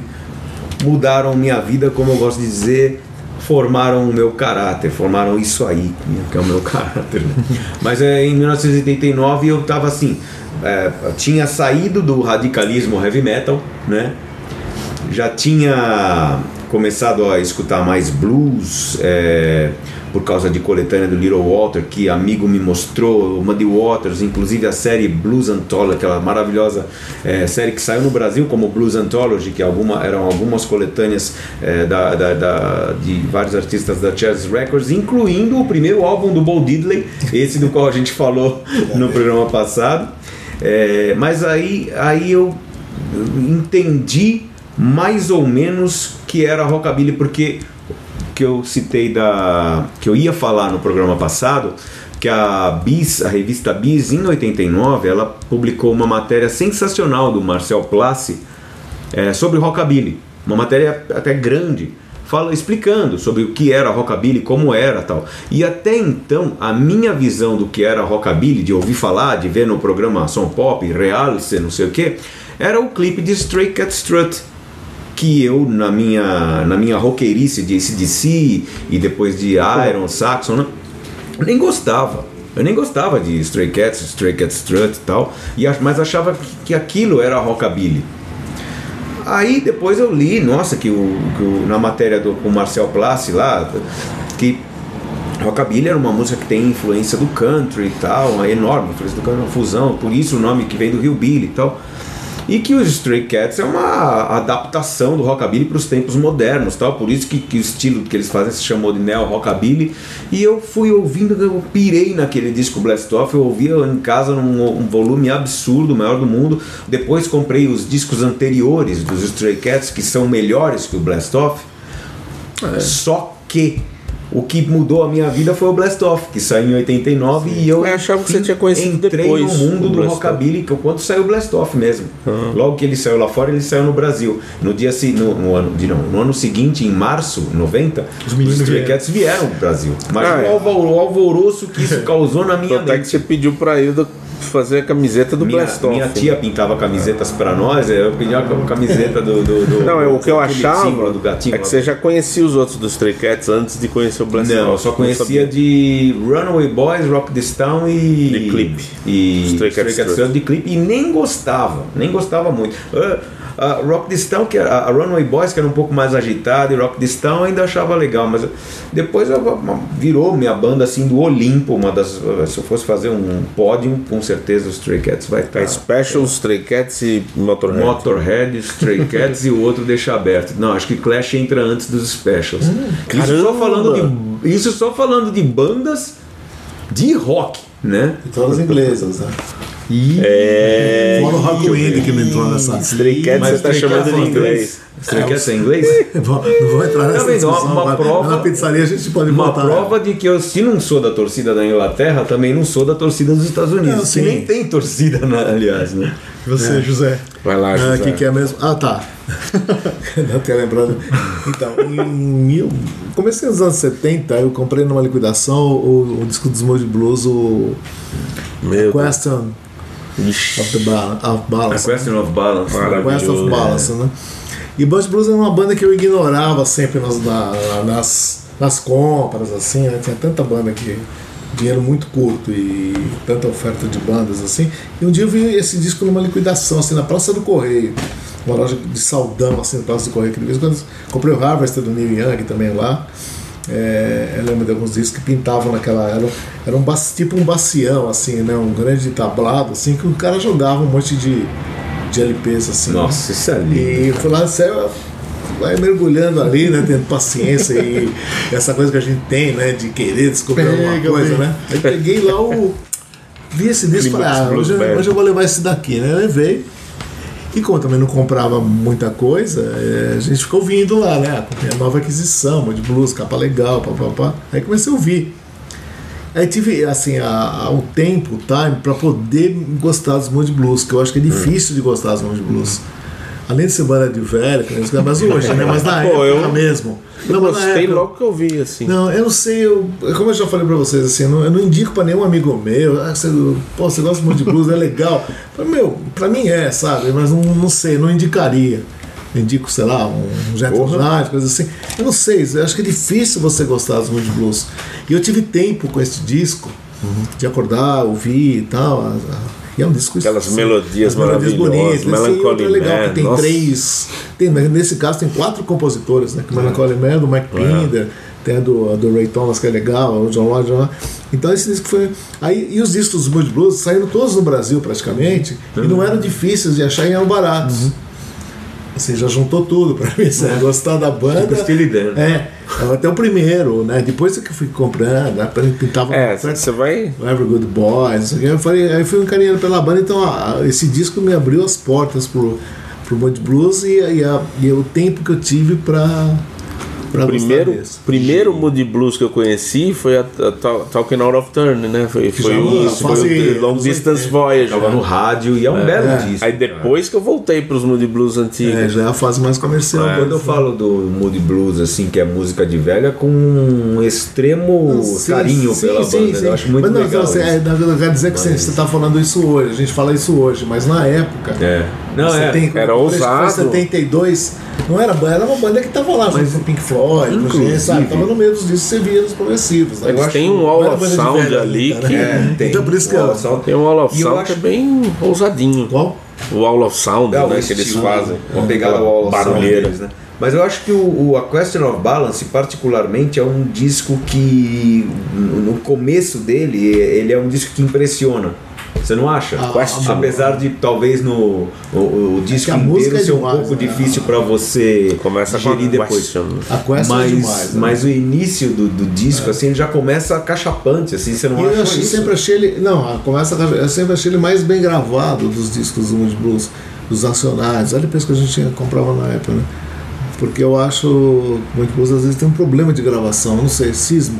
mudaram minha vida, como eu gosto de dizer, formaram o meu caráter, formaram isso aí, que é o meu caráter. né? Mas é, em 1989 eu tava assim, é, tinha saído do radicalismo heavy metal, né? Já tinha começado a escutar mais blues, é, por causa de coletânea do Little Walter, que amigo me mostrou, Muddy Waters, inclusive a série Blues Anthology, aquela maravilhosa é, série que saiu no Brasil como Blues Anthology, que alguma, eram algumas coletâneas é, da, da- da- de vários artistas da Chess Records, incluindo o primeiro álbum do Bo Diddley, esse do qual a gente falou no programa passado. É, mas aí, aí eu entendi mais ou menos que era rockabilly porque que eu citei da que eu ia falar no programa passado que a Bis, a revista Bis em 89, ela publicou uma matéria sensacional do Marcel Plassi é, sobre rockabilly, uma matéria até grande, fala explicando sobre o que era rockabilly, como era tal. E até então a minha visão do que era rockabilly, de ouvir falar, de ver no programa Som Pop, Reality, não sei o que, era o clipe de Stray Cat Strut que eu na minha na minha roqueirice de ACDC e depois de Iron Saxon né, nem gostava eu nem gostava de Stray Cats, Stray Cat Strut e tal, e, mas achava que, que aquilo era rockabilly. Aí depois eu li, nossa, que, o, que o- na matéria do com o Marcel Plassi lá, que Rockabilly era uma música que tem influência do country e tal, uma enorme influência do country, uma fusão, por isso o nome que vem do Hillbilly e tal. E que os Stray Cats é uma adaptação do rockabilly para os tempos modernos, tal. Por isso que, que o estilo que eles fazem se chamou de neo rockabilly. E eu fui ouvindo, eu pirei naquele disco Blast Off, eu ouvia em casa num um volume absurdo, o maior do mundo. Depois comprei os discos anteriores dos Stray Cats que são melhores que o Blast Off. Só que o que mudou a minha vida foi o Blast Off, que saiu em 89 e eu Eu achava que você tinha conhecido entrei depois no mundo do rockabilly, que quando saiu o Blast Off mesmo. Logo que ele saiu lá fora, ele saiu no Brasil. No dia se- no, no ano de não, no ano seguinte, em março, 90, Os meninos Stray vieram. Cats vieram pro Brasil. Mas Ah, o, é. o alvoroço que isso causou na minha Até que mente. você pediu pra Hilda fazer a camiseta do Minha, Blast Off. minha tia pintava camisetas pra nós, eu pedi a camiseta do. do, do Não, é o que eu achava do gatinho. é que você já conhecia os outros dos Stray Cats antes de conhecer o Blast Não, eu só conhecia de Runaway Boys, Rock This Town e. De clipe. E Stray Stray Cat Cat Strut. Strut de clipe e nem gostava, nem gostava muito. Ah, a Rock This Town, que a Runaway Boys, que era um pouco mais agitada, e Rock This Town eu ainda achava legal, mas depois eu- virou minha banda assim do Olimpo, uma das. Se eu fosse fazer um pódio, com certeza os Stray Cats vai estar. É Special, Stray Cats e Motorhead. Motorhead, Stray Cats e o outro deixa aberto. Não, acho que Clash entra antes dos Specials. isso, só falando de, isso só falando de bandas de rock, né? E todas inglesas, né? É. Fora o Rock Wind que não entrou nessa. Stray Mas você tá Stray chamando de em inglês. Stray Cats é inglês? Vou- Não vou entrar nessa Tá vendo? discussão Uma agora. prova- Na pizzaria a gente pode Uma botar. prova de que eu, se não sou da torcida da Inglaterra, também não sou da torcida dos Estados Unidos. Não, que nem tem torcida, aliás, né? E você, José? Vai lá, Ah, José. que, que é mesmo? Ah, tá. Não tenho lembrado. Então, em mil... comecei nos anos 70, eu comprei numa liquidação o, o disco dos Moody Blues, o Meu. Question of, the Bal- of A Balance. Question of Balance. né? Maravilhoso. Quest of Balance, né? E Blues Blues era uma banda que eu ignorava sempre nas, na- nas, nas compras, assim, né? Tinha tanta banda que dinheiro muito curto e tanta oferta de bandas assim. E um dia eu vi esse disco numa liquidação, assim, na Praça do Correio. Uma loja de saldão, assim, na Praça do Correio. Que de vez em quando comprei o Harvester do Neil Young também lá. É, eu lembro de alguns discos que pintavam naquela. Era, era um tipo um bacião, assim, né? Um grande tablado, assim, que o cara jogava um monte de, de LPs, assim. Nossa, isso é lindo. E foi lá, vai mergulhando ali, né? Tendo paciência e essa coisa que a gente tem, né? De querer descobrir alguma Pega, coisa, pega. né? Aí peguei lá o. Vi esse disco e falei, ah, hoje, hoje eu vou levar esse daqui, né? Eu levei. E como eu também não comprava muita coisa, é, a gente ficou ouvindo lá, né? Acompanhei a nova aquisição, de blues, capa legal, papapá. Aí comecei a ouvir. Aí tive, assim, a, a- o tempo, o time, pra poder gostar dos Mood Blues, que eu acho que é difícil de gostar dos Mood Blues. Além de ser banda de velho, mas hoje, né? Mas na Pô, época eu- mesmo. Eu mas gostei época- logo que eu vi, assim. não, eu não sei, eu, como eu já falei pra vocês, assim, eu não, eu não indico pra nenhum amigo meu, ah, você, pô, você gosta muito de blues, é legal. Mas, meu, pra mim é, sabe? Mas não, não sei, não indicaria. Eu indico, sei lá, um, um Gentleman, coisa assim. Eu não sei, eu acho que é difícil você gostar dos Mood Blues. E eu tive tempo com esse disco, de acordar, ouvir e tal. a- a- e é um disco Aquelas assim, melodias as melodias maravilhosas, bonitas, assim, Melancholy outra legal, Man, que tem nossa. três. Tem, nesse caso tem quatro compositores, né? Que o Melancholy Man, do Mike Pinder, tem a do, a do Ray Thomas, que é legal, o John Lodge. Então esse disco foi. Aí, e os discos dos Mood Blues saíram todos no Brasil praticamente, e não eram difíceis de achar e eram baratos. Assim, já juntou tudo pra mim, sabe? Gostar da banda. Tipo Steely Dan. É, até o primeiro, né? Depois é que eu fui comprando, né? pintava É, você vai. Every Good Boys, não sei eu falei, aí fui encarinhando pela banda, então ah, esse disco me abriu as portas pro, pro Mood Blues e, e, a- e o tempo que eu tive pra, pra Primeiro, primeiro Moody Blues que eu conheci foi a, a Tal- Talking Out of Turn, né? Foi, foi, já o, isso, foi o Long Distance 80. Voyage. Tava no né? rádio e é um belo disco. Aí depois que eu voltei pros Moody Blues antigos. É, já é a fase mais comercial. Quando eu falo do Moody Blues, assim, que é música de velha, com um extremo Sim, carinho sim, pela sim, banda. sim. Eu acho muito mas não, legal. Você, isso. é, não, não quer dizer que você Mas- está falando isso hoje, a gente fala isso hoje, mas na época. É. Não, você é. tem, era ousado. 72, não era banda, era uma banda que tava lá, junto com o Pink Floyd, com inclusive- gente, sabe? Tava no meio dos discos, você via nos progressivos. Né? Eles têm um era of Sound ali ainda, que- né? É, tem. Então por isso que of Sound. Tem um Wall of Sound acho- que é bem ousadinho. Qual? O Wall of Sound, É, né? Que eles fazem. Vamos pegar o Wall of Sound barulheira. deles, né? Mas eu acho que o, o A Question of Balance, particularmente, é um disco que, no começo dele, ele é um disco que impressiona. Você não acha? Ah, Question. Apesar de talvez no o, o disco que a música inteiro é ser um demais, pouco né? difícil para você Começa com a digerir depois. question. A Quest é Mas, demais. né? mas o início do, do disco, assim, ele já começa cachapante, assim, você não E acha eu achei- isso? sempre achei ele. Não, a começa, eu sempre achei ele mais bem gravado dos discos do Mood Blues, dos nacionais. Olha depois que a gente tinha, comprava na época, né? Porque eu acho que o Mood Blues às vezes tem um problema de gravação, não sei, cismo.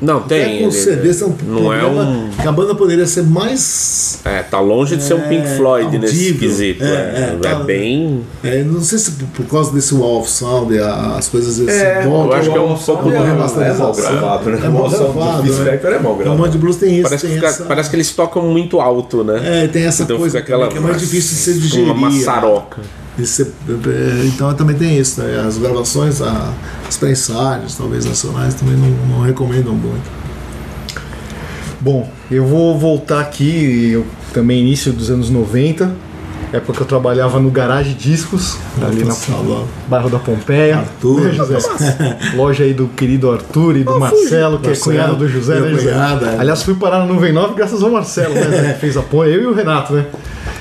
Não, Até tem. com ele- CDs é um não é problema um. que a banda poderia ser mais. É, tá longe de ser um Pink É, Floyd nesse audível. quesito. É, É, é, é, tá- bem. é, não sei se por, por causa desse wall of sound, e as coisas assim, É, eu acho que é um pouco é, de é mal remasterização. gravado, né? É O mal do gravado, né? É O. Mood Blues tem isso. Parece que, tem fica- essa... parece que eles tocam muito alto, né? É, tem essa Então coisa aquela. que é mais difícil de ser com digerir. Uma maçaroca. Ser- é, então também tem isso, né? As gravações, a- as prensagens, talvez nacionais, também não, não recomendam muito. Bom, eu vou voltar aqui, eu também início dos anos 90, época que eu trabalhava no Garage Discos, ali na Salva. bairro da Pompeia. Arthur. Né, José? Loja aí do querido Arthur e do Marcelo, que Marcelo, é cunhado do José, né, José? é. Aliás, fui parar na Nuvem 9 graças ao Marcelo, né? Fez apoio, eu e o Renato, né?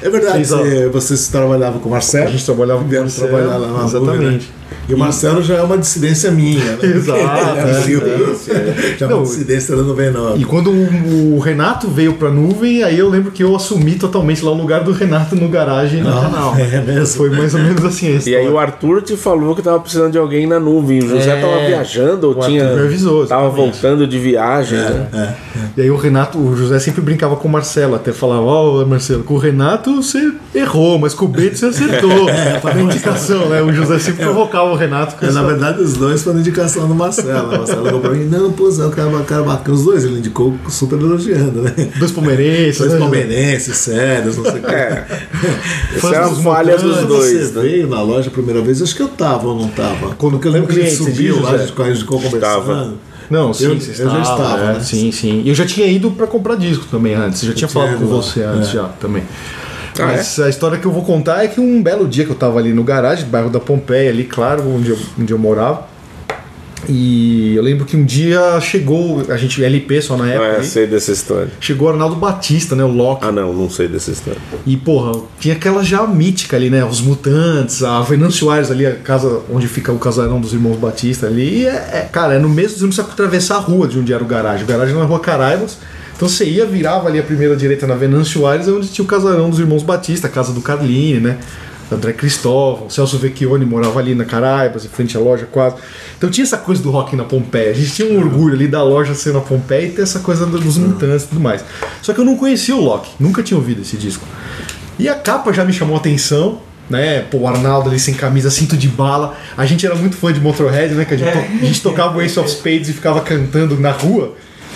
É verdade, você, vocês trabalhavam com o Marcelo? A gente trabalhava com o Marcelo, trabalhar lá na Nuvem, exatamente. né? E o Marcelo já é uma dissidência minha, né? Exato, É, é, é. Já é uma dissidência da 99. E quando o, Renato veio pra nuvem, aí eu lembro que eu assumi totalmente lá o lugar do Renato no garagem na Ah, canal. é mesmo? Foi mais ou menos assim a E aí o Arthur te falou que tava precisando de alguém na nuvem. O José É. tava viajando ou O tinha. Arthur me avisou, tava voltando de viagem, né? E aí o Renato, o José sempre brincava com o Marcelo, até falava, ó, Marcelo, com o Renato você errou, mas com o Bento você acertou. é, para indicação, né? O José sempre provocava o Renato com É, essa... na verdade, os dois foram indicação do Marcelo. O Marcelo ligou pra mim, não, pô, Zé, o cara, cara bacana. Os dois ele indicou super elogiando, né? Dois palmeirenses, Dois né, palmeirenses, sérios, não sei o que. É. Essa é a dos falha dos Mutantes, dois, Você né? veio na loja a primeira vez, acho que eu tava ou não tava. Quando que eu lembro que a gente cliente, subiu lá, a gente, a gente ficou conversando. Não, sim, Eu- você eu já estava, estava, é, né? Sim, sim. E eu já tinha ido pra comprar disco também antes. Já tinha tinha falado com você antes É. já também. Ah, Mas a história que eu vou contar é que um belo dia que eu tava ali no garagem, bairro da Pompeia, ali, claro, onde eu, onde eu morava. E eu lembro que um dia chegou, a gente LP só na época, É, ali, sei dessa história. chegou o Arnaldo Batista, né? O Loki. Ah, não, não sei dessa história. E, porra, tinha aquela já mítica ali, né? Os Mutantes, a Venâncio Aires ali, a casa onde fica o casarão dos irmãos Batista ali. E é, é- cara, é no mesmo, você não precisa atravessar a rua de onde era o garagem. O garagem era na rua Caraibas. Então você ia, virava ali a primeira direita na Venâncio Aires, é onde tinha o casarão dos irmãos Batista, a casa do Carline, né? André Cristóvão, Celso Vecchione morava ali na Caraibas, em frente à loja quase. Então tinha essa coisa do rock na Pompeia. A gente tinha um orgulho ali da loja ser na Pompeia e ter essa coisa dos mutantes e tudo mais. Só que eu não conhecia o Loki, nunca tinha ouvido esse disco. E a capa já me chamou a atenção, né? Pô, o Arnaldo ali sem camisa, cinto de bala. A gente era muito fã de Motorhead, né? Que a gente, to- a gente tocava o Ace of Spades e ficava cantando na rua.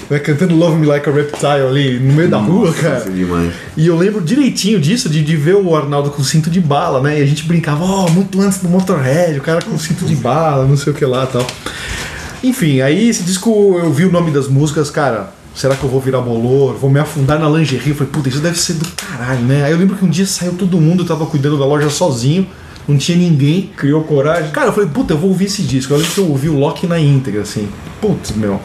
Né, cantando Love Me Like a Reptile ali no meio da rua, cara. Nossa, demais. E eu lembro direitinho disso, de, de ver o Arnaldo com cinto de bala, né? E a gente brincava, ó, muito antes do Motorhead, o cara com cinto de bala, não sei o que lá e tal. Enfim, aí esse disco eu vi o nome das músicas, cara. Será que eu vou virar bolor? Vou me afundar na lingerie? Eu falei, puta, isso deve ser do caralho, né? Aí eu lembro que um dia saiu todo mundo, eu tava cuidando da loja sozinho, não tinha ninguém. Criou coragem? Cara, eu falei, puta, eu vou ouvir esse disco. Eu lembro que eu ouvi o Loki na íntegra, assim. Putz, meu.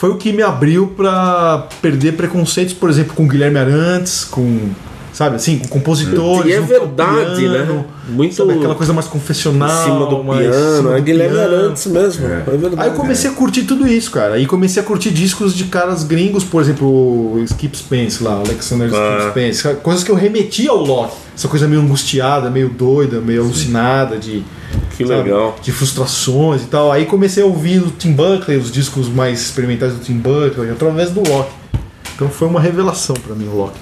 Foi o que me abriu pra perder preconceitos, por exemplo, com Guilherme Arantes, com. Sabe assim, com compositores. E é verdade, piano, né? Muito Sabe, aquela coisa mais confessional. em cima do mais piano. cima É do Guilherme piano. Arantes mesmo. É, verdade. Aí eu comecei a curtir tudo isso, cara. Aí comecei a curtir discos de caras gringos, por exemplo, o Skip Spence lá, Alexander Ah. Skip Spence. Coisas que eu remetia ao Loki. Essa coisa meio angustiada, meio doida, meio alucinada, de. Que sabe, legal. De frustrações e tal. Aí comecei a ouvir o Tim Buckley, os discos mais experimentais do Tim Buckley, através do Loki. Então foi uma revelação pra mim o Loki.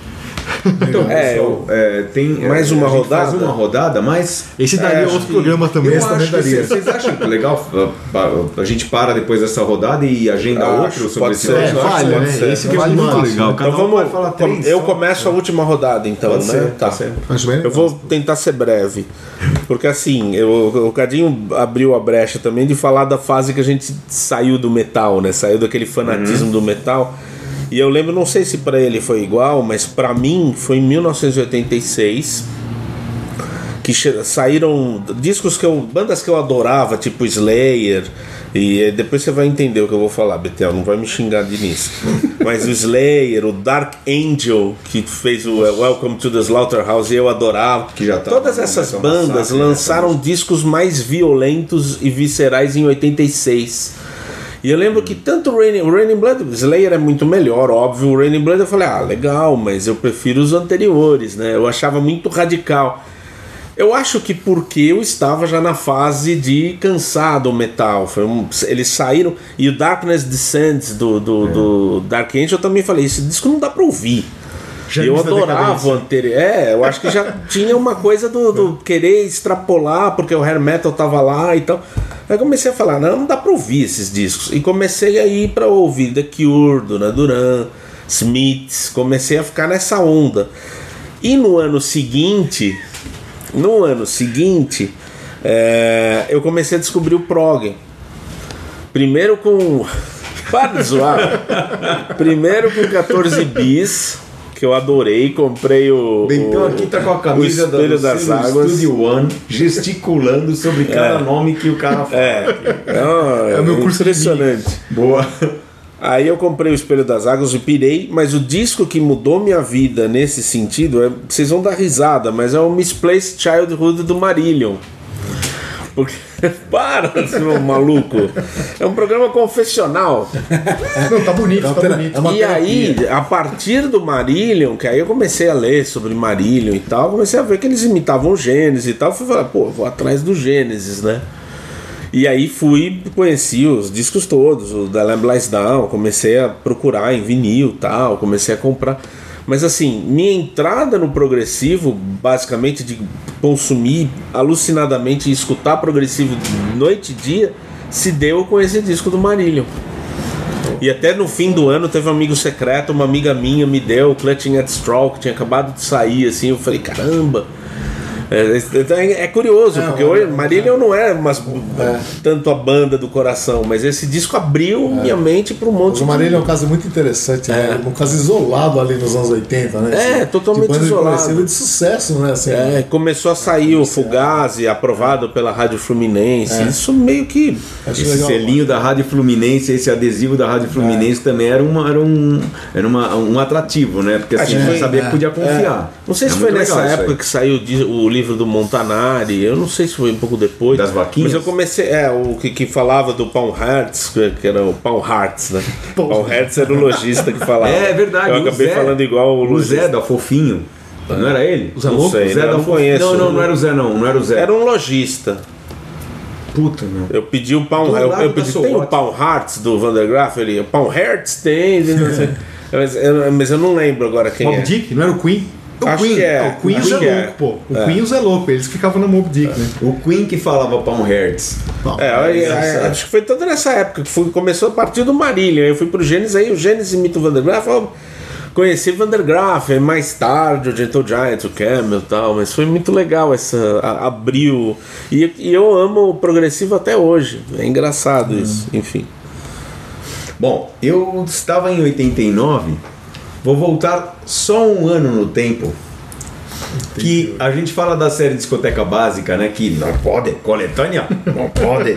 Então, É, pessoal, é, tem. mais é, uma a gente rodada? Faz uma rodada, mas. Esse daria É, outro que- programa também. Eu Esse acho daria. vocês, acham que legal uh, pa- a gente para depois dessa rodada e agenda Acho, outro sobre pode esse ser. É, Eu vale, pode né? ser. Esse que é Vale muito muito legal. Cada Então vamos. falar três. eu só. começo a última rodada, então, Pode né? ser, Tá. certo. Acho bem Eu vou tentar ser breve. Porque assim, eu- o Cadinho abriu a brecha também de falar da fase que a gente saiu do metal, né? Saiu daquele fanatismo Uhum. do metal. E eu lembro, não sei se pra ele foi igual, mas pra mim foi em 1986 que saíram discos que eu. bandas que eu adorava, tipo Slayer. E depois você vai entender o que eu vou falar, Betel, não vai me xingar de nisso. Mas o Slayer, o Dark Angel, que fez o Welcome to the Slaughterhouse, eu adorava. Que já tá Todas essas bandas né, lançaram discos mais violentos e viscerais em 86. E eu lembro que tanto o Raining, o Raining Blood, o Slayer é muito melhor, óbvio. O Raining Blood eu falei, ah, legal, mas eu prefiro os anteriores, né? Eu achava muito radical. Eu acho que porque eu estava já na fase de cansar do metal. Um- eles saíram. E o Darkness Descends do, do, do Dark Angel eu também falei: esse disco não dá pra ouvir. Já eu adorava o anterior. É, eu acho que já tinha uma coisa do, do querer extrapolar, porque o hair metal tava lá e tal. Aí comecei a falar, não, não dá pra ouvir esses discos. E comecei a ir pra ouvir The Cure, Dona Duran, Smiths. Comecei a ficar nessa onda. E no ano seguinte, no ano seguinte, é, eu comecei a descobrir o prog. Primeiro com. Para de zoar. Primeiro com 14 bis, que eu adorei. Comprei o. Bentão o- aqui tá com a camisa Espelho do das Águas. Studio One, gesticulando sobre cada nome que o cara fala. É, é, É o meu curso de impressionante. Boa. Aí eu comprei o Espelho das Águas e pirei, mas o disco que mudou minha vida nesse sentido, é, vocês vão dar risada, mas é o Misplaced Childhood do Marillion. Porque, para, seu maluco. É um programa confessional. Não, tá bonito, tá tera- bonito. é e terapia. aí, a partir do Marillion, que aí eu comecei a ler sobre Marillion e tal, comecei a ver que eles imitavam o Gênesis e tal. Fui falar, pô, vou atrás do Gênesis, né? E aí fui, conheci os discos todos, o da Lamb Lies Down, comecei a procurar em vinil e tal, comecei a comprar. Mas assim, minha entrada no progressivo, basicamente de consumir alucinadamente e escutar progressivo noite e dia, se deu com esse disco do Marillion. E até no fim do ano teve um amigo secreto, uma amiga minha me deu o Clutching at Straw, que tinha acabado de sair, assim, eu falei, caramba. É, é, é curioso, porque hoje Marília não é mas, tanto a banda do coração, mas esse disco abriu minha mente para um monte o Marília é um caso muito interessante, né? um caso isolado ali nos anos 80, né? É, assim, totalmente de isolado. de sucesso, né? Assim, é, começou a sair o Fugazi, aprovado pela Rádio Fluminense. Isso meio que. Acho esse legal, selinho da Rádio Fluminense, esse adesivo da Rádio Fluminense também era, uma, era, um, era uma, um atrativo, né? Porque assim, você sabia que podia confiar. Não sei se foi nessa época que saiu o livro do Montanari, eu não sei se foi um pouco depois. Das vaquinhas? Mas eu comecei, é, o que, que falava do Pão Hertz, que era o Pão Hearts, né? Pão Hertz era o lojista que falava. É, é verdade. Eu acabei Zé, falando igual o lojista. O Zé da Fofinho. Não era ele? O Zé Louco? Sei, Zé não, da não conheço. Não, não, não era o Zé, não. Não era o Zé. Era um lojista. Puta, meu. Eu pedi o pão. Eu, eu pedi, tem o pão Hearts do Vandergraaf? Ele, pão Hertz tem. Não sei. mas, eu, mas eu não lembro agora quem Mob é. Dick? Não era o Queen? O Acho Queen, que é. O Queen Zé Louco, é. pô. O é. Queen Zé Louco, eles ficavam no Mob Dick, né? O Queen que falava Pão Hertz. É, é, acho que foi toda nessa época que foi, começou a partir do Marília. Eu fui pro Gênesis, aí o Gênesis imita o Vandergraaf. Conheci Vandergraaf, mais tarde o Gentle Giant, o Camel e tal, mas foi muito legal essa. A, abriu. E, e, eu amo o progressivo até hoje. É engraçado hum. isso, enfim. Bom, eu estava em 89, vou voltar só um ano no tempo que a gente fala da série Discoteca Básica, né? Que não pode, coletânea, não pode.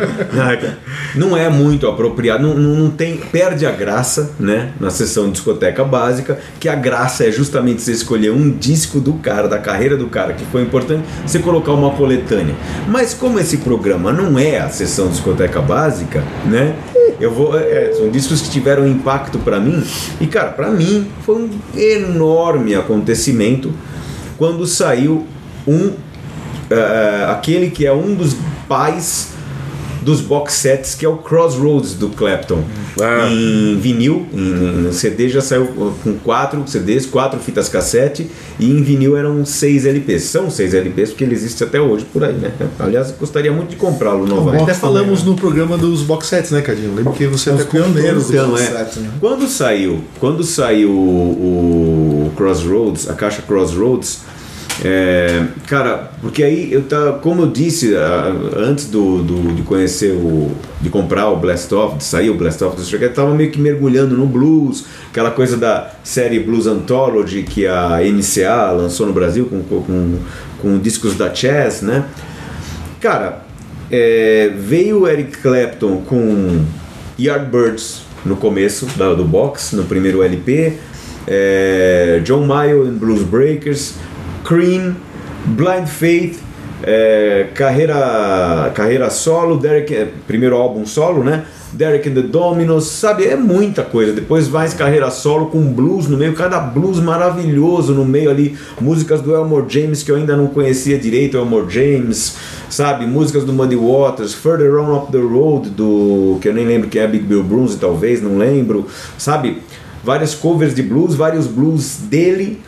não é muito apropriado, não, não, tem, perde a graça, né? Na sessão Discoteca Básica, que a graça é justamente você escolher um disco do cara, da carreira do cara que foi importante, você colocar uma coletânea. Mas como esse programa não é a sessão Discoteca Básica, né? Eu vou, é, são discos que tiveram impacto para mim e cara, para mim foi um enorme acontecimento quando saiu um uh, aquele que é um dos pais dos box sets que é o Crossroads do Clapton ah. em vinil em CD já saiu com quatro CDs quatro fitas cassete e em vinil eram seis LPs são seis LPs porque ele existe até hoje por aí né aliás gostaria muito de comprá-lo novamente até falamos também, no programa dos box sets né Cadinho lembro que você até pioneiros então, é. Sets, né? quando saiu quando saiu o, o Crossroads a caixa Crossroads é, cara, porque aí eu tá, como eu disse antes do, do, de conhecer o, de comprar o Blast Off, de sair o Blast Off do Stranger, eu tava meio que mergulhando no blues, aquela coisa da série Blues Anthology que a MCA lançou no Brasil com, com, com discos da Chess, né? Cara, é, veio o Eric Clapton com Yardbirds no começo da, do box, no primeiro LP, é, John Mayall and Blues Breakers Cream, Blind Faith, é, carreira, carreira solo, Derek, é, primeiro álbum solo, né? Derek and the Dominos, sabe? É muita coisa. Depois mais carreira solo com blues no meio, cada blues maravilhoso no meio ali. Músicas do Elmore James que eu ainda não conhecia direito, Elmore James, sabe? Músicas do Muddy Waters, Further On Up the Road, do que eu nem lembro quem é Big Bill Brunsey, talvez, não lembro, sabe? Várias covers de blues, vários blues dele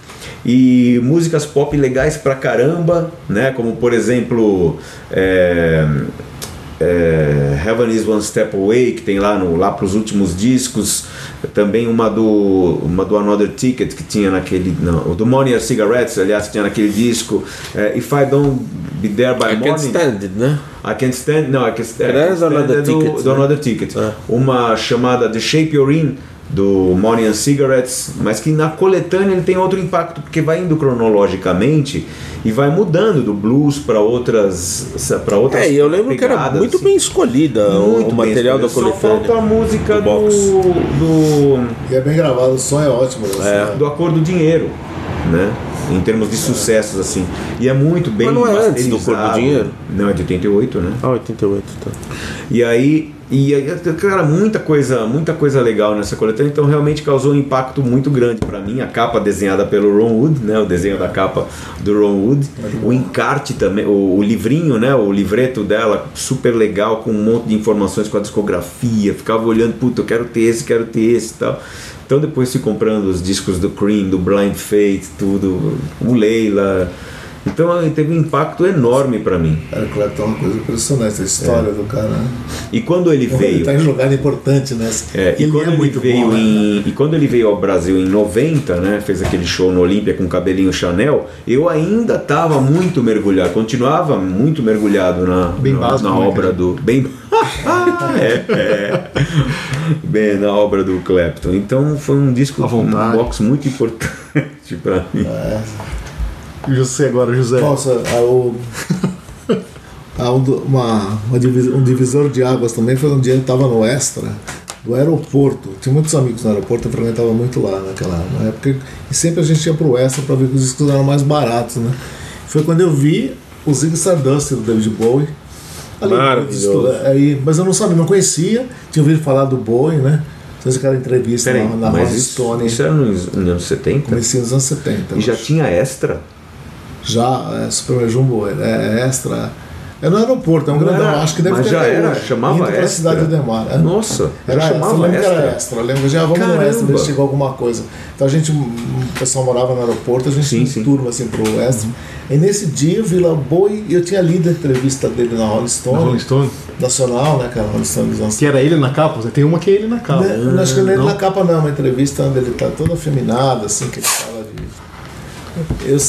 e músicas pop legais pra caramba, né? Como por exemplo é, é, Heaven is One Step Away, que tem lá, no, lá pros últimos discos, também uma do, uma do Another Ticket que tinha naquele. Não, do Money or Cigarettes, aliás, que tinha naquele disco. É, If I Don't Be There by I Morning. Can't Stand It, né? I Can't Stand, não, I Can't I can't stand é do, ticket, do né? Another Ticket. É. Uma chamada The Shape You're In do Money and Cigarettes, mas que na coletânea ele tem outro impacto, porque vai indo cronologicamente e vai mudando do blues para outras para outras É, e eu lembro pegadas, que era muito assim. bem escolhida muito o material da coletânea. Só falta a música do, do, do E é bem gravado, o som é ótimo. Assim, é, do Acordo Dinheiro, né? Em termos de sucessos, assim. E é muito bem Mas não é antes do Acordo do Dinheiro? Não, é de 88, né? Ah, 88, tá. E aí e, cara, muita coisa, muita coisa legal nessa coletânea, então realmente causou um impacto muito grande para mim. A capa desenhada pelo Ron Wood, né? O desenho da capa do Ron Wood, o encarte também, o, o livrinho, né? O livreto dela, super legal, com um monte de informações com a discografia. Ficava olhando, puta, eu quero ter esse, quero ter esse tal. Então depois fui comprando os discos do Cream, do Blind Faith, tudo, o Leila Então ele teve um impacto enorme para mim. Cara, o Clapton é uma coisa impressionante, a história É. do cara. né? E quando ele Ele veio. tá em lugar importante, né? É, e, ele quando é ele muito veio bom, né? em, e quando ele veio ao Brasil em 90, né, fez aquele show no Olímpia com cabelinho Chanel, eu ainda estava muito mergulhado, continuava muito mergulhado na, Bem na, básico, na né, obra cara? do. Bem, é, é. Bem, na obra do Clapton. Então foi um disco, um box muito importante para mim. E você agora, José? Nossa, há o- há um uma, uma divis- um divisor de águas também foi um dia eu estava no Extra do aeroporto. Tinha muitos amigos no aeroporto, eu frequentava muito lá naquela na época. E sempre a gente ia pro Extra para ver que os discos eram mais baratos, né? Foi quando eu vi o Zig Stardust do David Bowie. Ali, Maravilhoso. Aí, mas eu não sabia, não conhecia. Tinha ouvido falar do Bowie, né? Fez aquela entrevista Peraí, na, na Rolling Stone. isso era nos, nos anos 70? Comecei nos anos 70. E já acho. tinha extra? Já, é Super Jumbo, é extra. É no aeroporto, é um grandão. era, Acho que deve mas ter já era, hoje. chamava extra. cidade de Demar. é. Nossa, Era já extra, chamava que era extra. extra. Lembro, já vamos no Caramba. extra, investigar alguma coisa. Então a gente, o pessoal morava no aeroporto, a gente Sim, sim. turma assim pro extra. E nesse dia eu vi lá Boi e eu tinha lido a entrevista dele na Rolling Na Stone, Rolling Stone? nacional, né, cara? Rolling Stone Que era ele na capa? Zé? Tem uma que é ele na capa. Não, acho que não é Não? na capa não, uma entrevista onde ele tá todo afeminado, assim, que ele fala de. Eu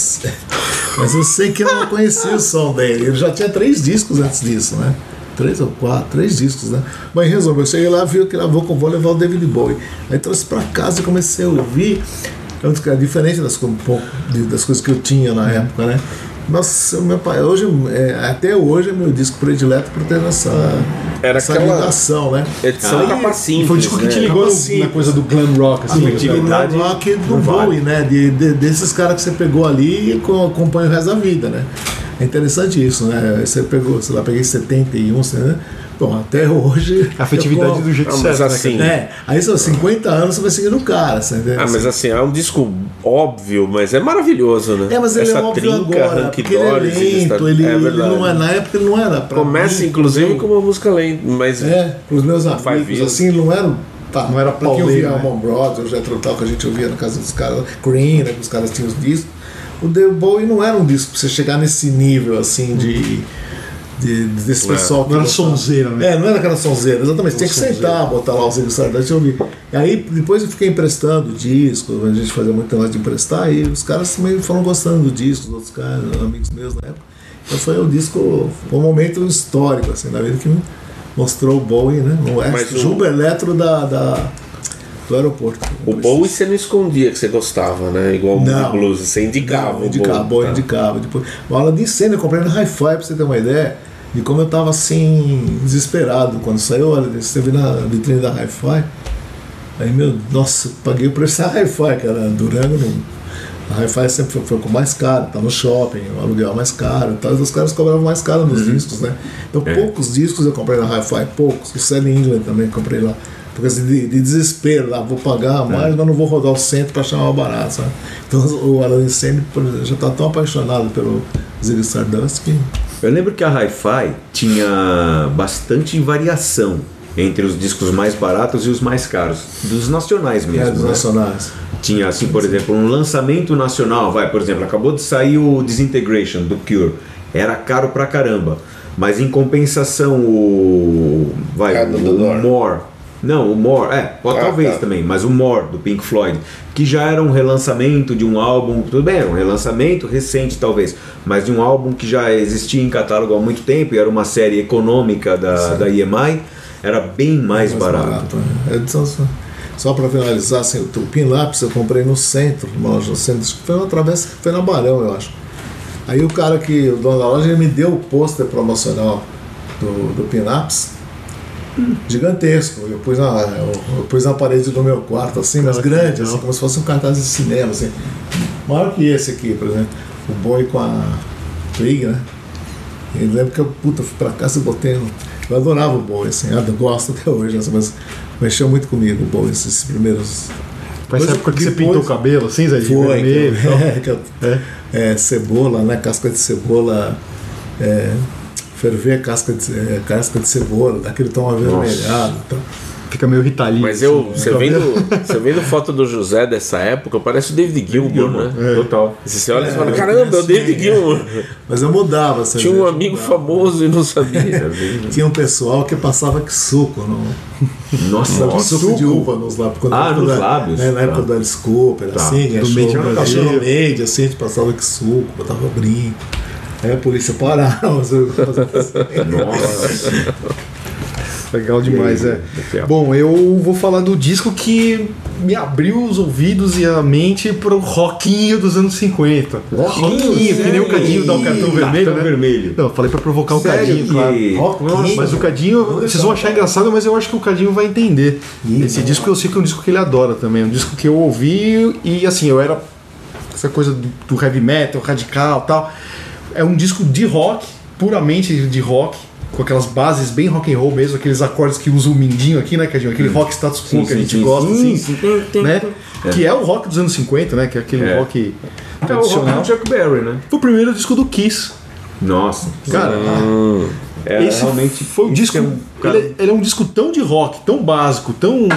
Mas eu sei que eu não conhecia o som dele. Ele já tinha três discos antes disso, né? Três ou quatro, três discos, né? Mas resumo, eu cheguei lá, vi que gravou com vou levar o David Bowie. Aí trouxe pra casa e comecei a ouvir. É um- diferente das, das coisas que eu tinha na época, né? Nossa, meu pai, hoje, é, até hoje é meu disco predileto por ter essa, Era essa aquela- ligação, né? Edição Ah, capa simples. foi o disco que te né? ligou no- na coisa do glam rock, assim. Né? Atividade rock do. Bowie, né? De, de- desses caras que você pegou ali e co- acompanha o resto da vida, né? É interessante isso, né? Você pegou, sei lá, peguei 71, né? Bom, até hoje. A afetividade eu- do jeito Ah, mas certo. né, assim- cara? É, aí são 50 anos você vai seguindo o cara, você entendeu? Ah, mas assim, é um disco óbvio, mas é maravilhoso, né? É, mas ele Essa é óbvio trinca, agora, porque ele é lento, ele, é ele não é, na época ele não era pra Começa, mim, inclusive, com uma música lenta, mas É, pros meus amigos, assim, não era. Tá, Não era pra quem ouvia né? Almond Brothers, o Jethro Tull, que a gente ouvia na casa dos caras, Green, né, que os caras tinham os discos. O The Bowie não era um disco pra você chegar nesse nível, assim, de. De desse pessoal que Não era sonzeira, né? É, não era aquela sonzeira, exatamente. Tinha que sentar, botar lá o Zig Stardust e ouvir. E aí, depois eu fiquei emprestando discos, a gente fazia muito negócio de emprestar, e os caras também foram gostando do disco, os outros caras, amigos meus na época. Então foi um disco, foi um momento histórico, assim, na vida que me mostrou o Bowie, né? No Mas West, o- Juba Eletro da, da- do aeroporto. o Bowie você não escondia que você gostava, né? Igual Não. o blues, você indicava o indicava, Bowie. Bowie tá? indicava. Depois, uma aula de incêndio, eu comprei no Hi-Fi pra você ter uma ideia de como eu tava assim, desesperado. Quando saiu, olha, viu na vitrine da Hi-Fi. Aí, meu, nossa, paguei o preço da Hi-Fi, que era Durango. Não, a Hi-Fi sempre foi, foi com mais caro, tá no shopping, o aluguel é mais caro, tá, os caras cobravam mais caro nos discos, né? Então, É. poucos discos eu comprei na Hi-Fi, poucos. O Sally England também comprei lá. Porque assim, de, de desespero, lá, vou pagar mais, mas não vou rodar o centro para chamar barato, sabe? Então o Alan exemplo, já tá tão apaixonado pelo Ziggy Stardust que Eu lembro que a Hi-Fi tinha bastante variação entre os discos mais baratos e os mais caros, dos nacionais é mesmo. dos né? nacionais. Tinha, assim, por exemplo, um lançamento nacional, vai, por exemplo, acabou de sair o Disintegration do Cure, era caro pra caramba, mas em compensação o. Vai, o. More. Não, o More, é, Ah, talvez tá. também, mas o More do Pink Floyd, que já era um relançamento de um álbum, tudo bem, era um relançamento recente talvez, mas de um álbum que já existia em catálogo há muito tempo e era uma série econômica da, da EMI, era bem mais, barato. né? É, só- só para finalizar, assim, o Tupin Lápis eu comprei no centro, numa loja no centro, foi uma travessa, foi na Barão, eu acho. Aí o cara que, o dono da loja, ele me deu o pôster promocional do, do Pinaps, gigantesco. Eu pus, na, eu, eu pus na parede do meu quarto, assim, mas grande, assim, como se fosse um cartaz de cinema, assim. Maior que esse aqui, por exemplo. O boi com a Twig, né? Eu lembro que eu, puta, fui pra casa e botei. Eu adorava o boi, assim, eu gosto até hoje, assim, mas mexeu muito comigo o boi, esses primeiros. Foi essa época que você pintou o cabelo, assim, Zé, de Foi, vermelho que, é, que eu- É. é, cebola, né? Casca de cebola. É, ferver casca de, é, casca de cebola, daquele tom avermelhado. Então, Fica meio ritalino. Mas eu, assim, você né? vendo, você vendo foto do José dessa época, parece o David Gilmour, né? Total. Se você olha e É, fala, eu caramba, é o conheço David ele. Gilmour. Mas eu mudava. você Tinha um amigo mudava. famoso e não sabia. Tinha um pessoal que passava que suco no, Nossa, Passava suco, de uva nos lábios. Quando Ah, na época nos da- lábios. né, na época Tá. do Alice Cooper, Tá. assim, Do achou, no Made, assim, a gente passava que suco, botava brinco. Aí a polícia parava. assim. Nossa. Legal demais, é. Bom, eu vou falar do disco que me abriu os ouvidos e a mente pro rockinho dos anos 50. Rockinho, que nem o Cadinho dá o cartão vermelho, Cartão né? vermelho. Não, eu falei pra provocar o Sério Cadinho, que- claro. Rockinho? Mas o Cadinho, vocês vão achar engraçado, mas eu acho que o Cadinho vai entender. Esse disco eu sei que é um disco que ele adora também. Um disco que eu ouvi e assim, eu era essa coisa do, do heavy metal, radical e tal. É um disco de rock, puramente de rock, com aquelas bases bem rock and roll mesmo, aqueles acordes que usa o mindinho aqui, né, Cadinho? Aquele rock status quo Sim, que a gente sim, gosta, sim, assim, sim. né? Que é o rock dos anos 50, né? Que é aquele É. rock É o rock tradicional. do Chuck Berry, né? Foi o primeiro disco do Kiss. Nossa. Cara, É, esse realmente foi o isso disco. é um cara- ele, ele é um disco tão de rock, tão básico, tão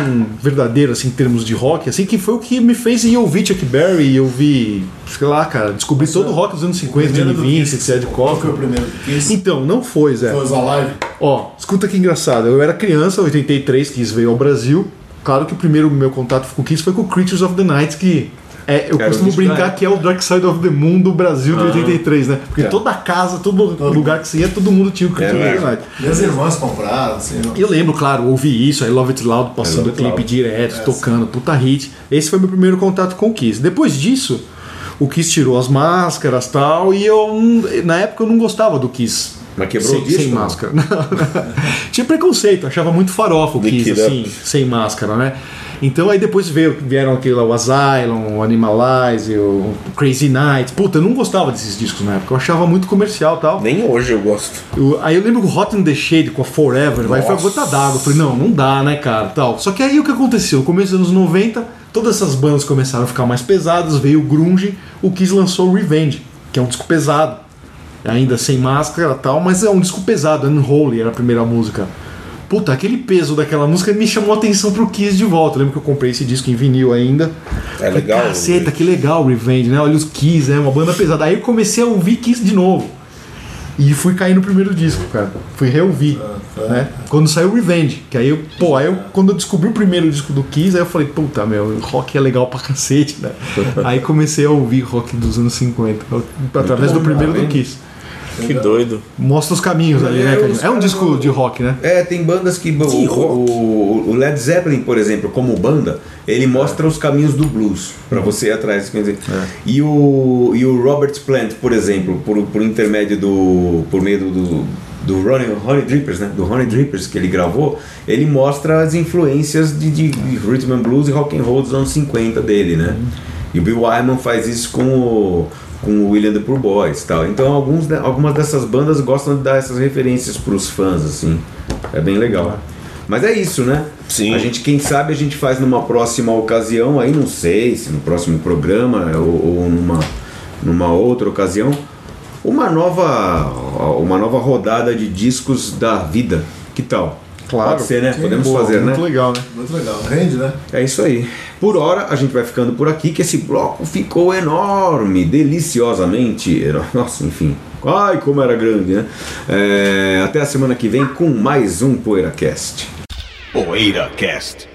verdadeiro assim, em termos de rock, assim, que foi o que me fez ir ouvir Chuck Berry e ouvir, sei lá, cara, descobri todo o rock dos anos 50, Johnny Vincent, Ed Qual foi Cocker. o primeiro Kiss? Então, não foi, Zé. Foi os Alive? Ó, escuta que engraçado. Eu era criança, 83, Kiss veio ao Brasil. Claro que o primeiro meu contato com o Kiss foi com o Creatures of the Night, que é, eu Era o costumo brincar que é o Dark Side of the Moon do Brasil de 83, né? Porque É. toda casa, todo lugar que você ia, todo mundo tinha o Creatures É of the Night. Minhas irmãs compraram, assim. não- E eu lembro, claro, ouvi isso, I Love It Loud passando o clipe direto, tocando, puta hit. Esse foi meu primeiro contato com o Kiss. Depois disso, o Kiss tirou as máscaras e tal, e eu, na época eu não gostava do Kiss. Mas quebrou sem, o disco? sem máscara. Não, não. Tinha preconceito, achava muito farofa o Kiss, it assim, sem máscara, né? Então aí depois veio, vieram aquele lá, o Asylum, o Animalize, o Crazy Night. Puta, eu não gostava desses discos na época, eu achava muito comercial e tal. Nem hoje eu gosto. Eu- aí eu lembro o Hot in the Shade com a Forever, vai foi a gota d'água. Eu falei, não, não dá, né, cara? Tal. Só que aí o que aconteceu? No começo dos anos 90, todas essas bandas começaram a ficar mais pesadas, veio o Grunge, o Kiss lançou o Revenge, que é um disco pesado. Ainda sem máscara e tal, mas é um disco pesado, Unholy era a primeira música. Puta, aquele peso daquela música me chamou a atenção pro Kiss de volta. Eu lembro que eu comprei esse disco em vinil ainda. É Falei, legal. Caceta, que legal o Revenge, né? Olha os Kiss, né? Uma banda pesada. Aí eu comecei a ouvir Kiss de novo. E fui cair no primeiro disco, cara. Fui reouvir, né? Quando saiu o Revenge. Que aí eu, pô, aí eu, quando eu descobri o primeiro disco do Kiss, aí eu falei, puta, meu, rock é legal pra cacete, né? aí comecei a ouvir rock dos anos 50, através do primeiro do Kiss. Que doido. Mostra os caminhos ali, né? É, cara? É um disco de rock, né? É, tem bandas que. O, o, o Led Zeppelin, por exemplo, como banda, ele mostra os caminhos do blues pra você ir atrás. Quer dizer, e, o, e o Robert Plant, por exemplo, por, por intermédio do. por meio do. do do Ronnie, Honey Drippers, né? Do Honey Drippers que ele gravou, ele mostra as influências de, de, de rhythm and blues e rock and roll dos anos 50 dele, né? E o Bill Wyman faz isso com o, com o William the Poor Boys e tal. Então alguns, algumas dessas bandas gostam de dar essas referências pros fãs, assim. É bem legal. Mas é isso, né? Sim. A gente, quem sabe, a gente faz numa próxima ocasião, aí não sei se no próximo programa ou, ou numa, numa outra ocasião, uma nova, uma nova rodada de discos da vida. Que tal? Claro. Pode ser, né? Sim, Podemos boa, fazer, Muito né? legal, né? Muito legal. Rende, né? É isso aí. Por hora, a gente vai ficando por aqui, que esse bloco ficou enorme, deliciosamente. Nossa, enfim. Ai, como era grande, né? É, até a semana que vem com mais um PoeiraCast. PoeiraCast.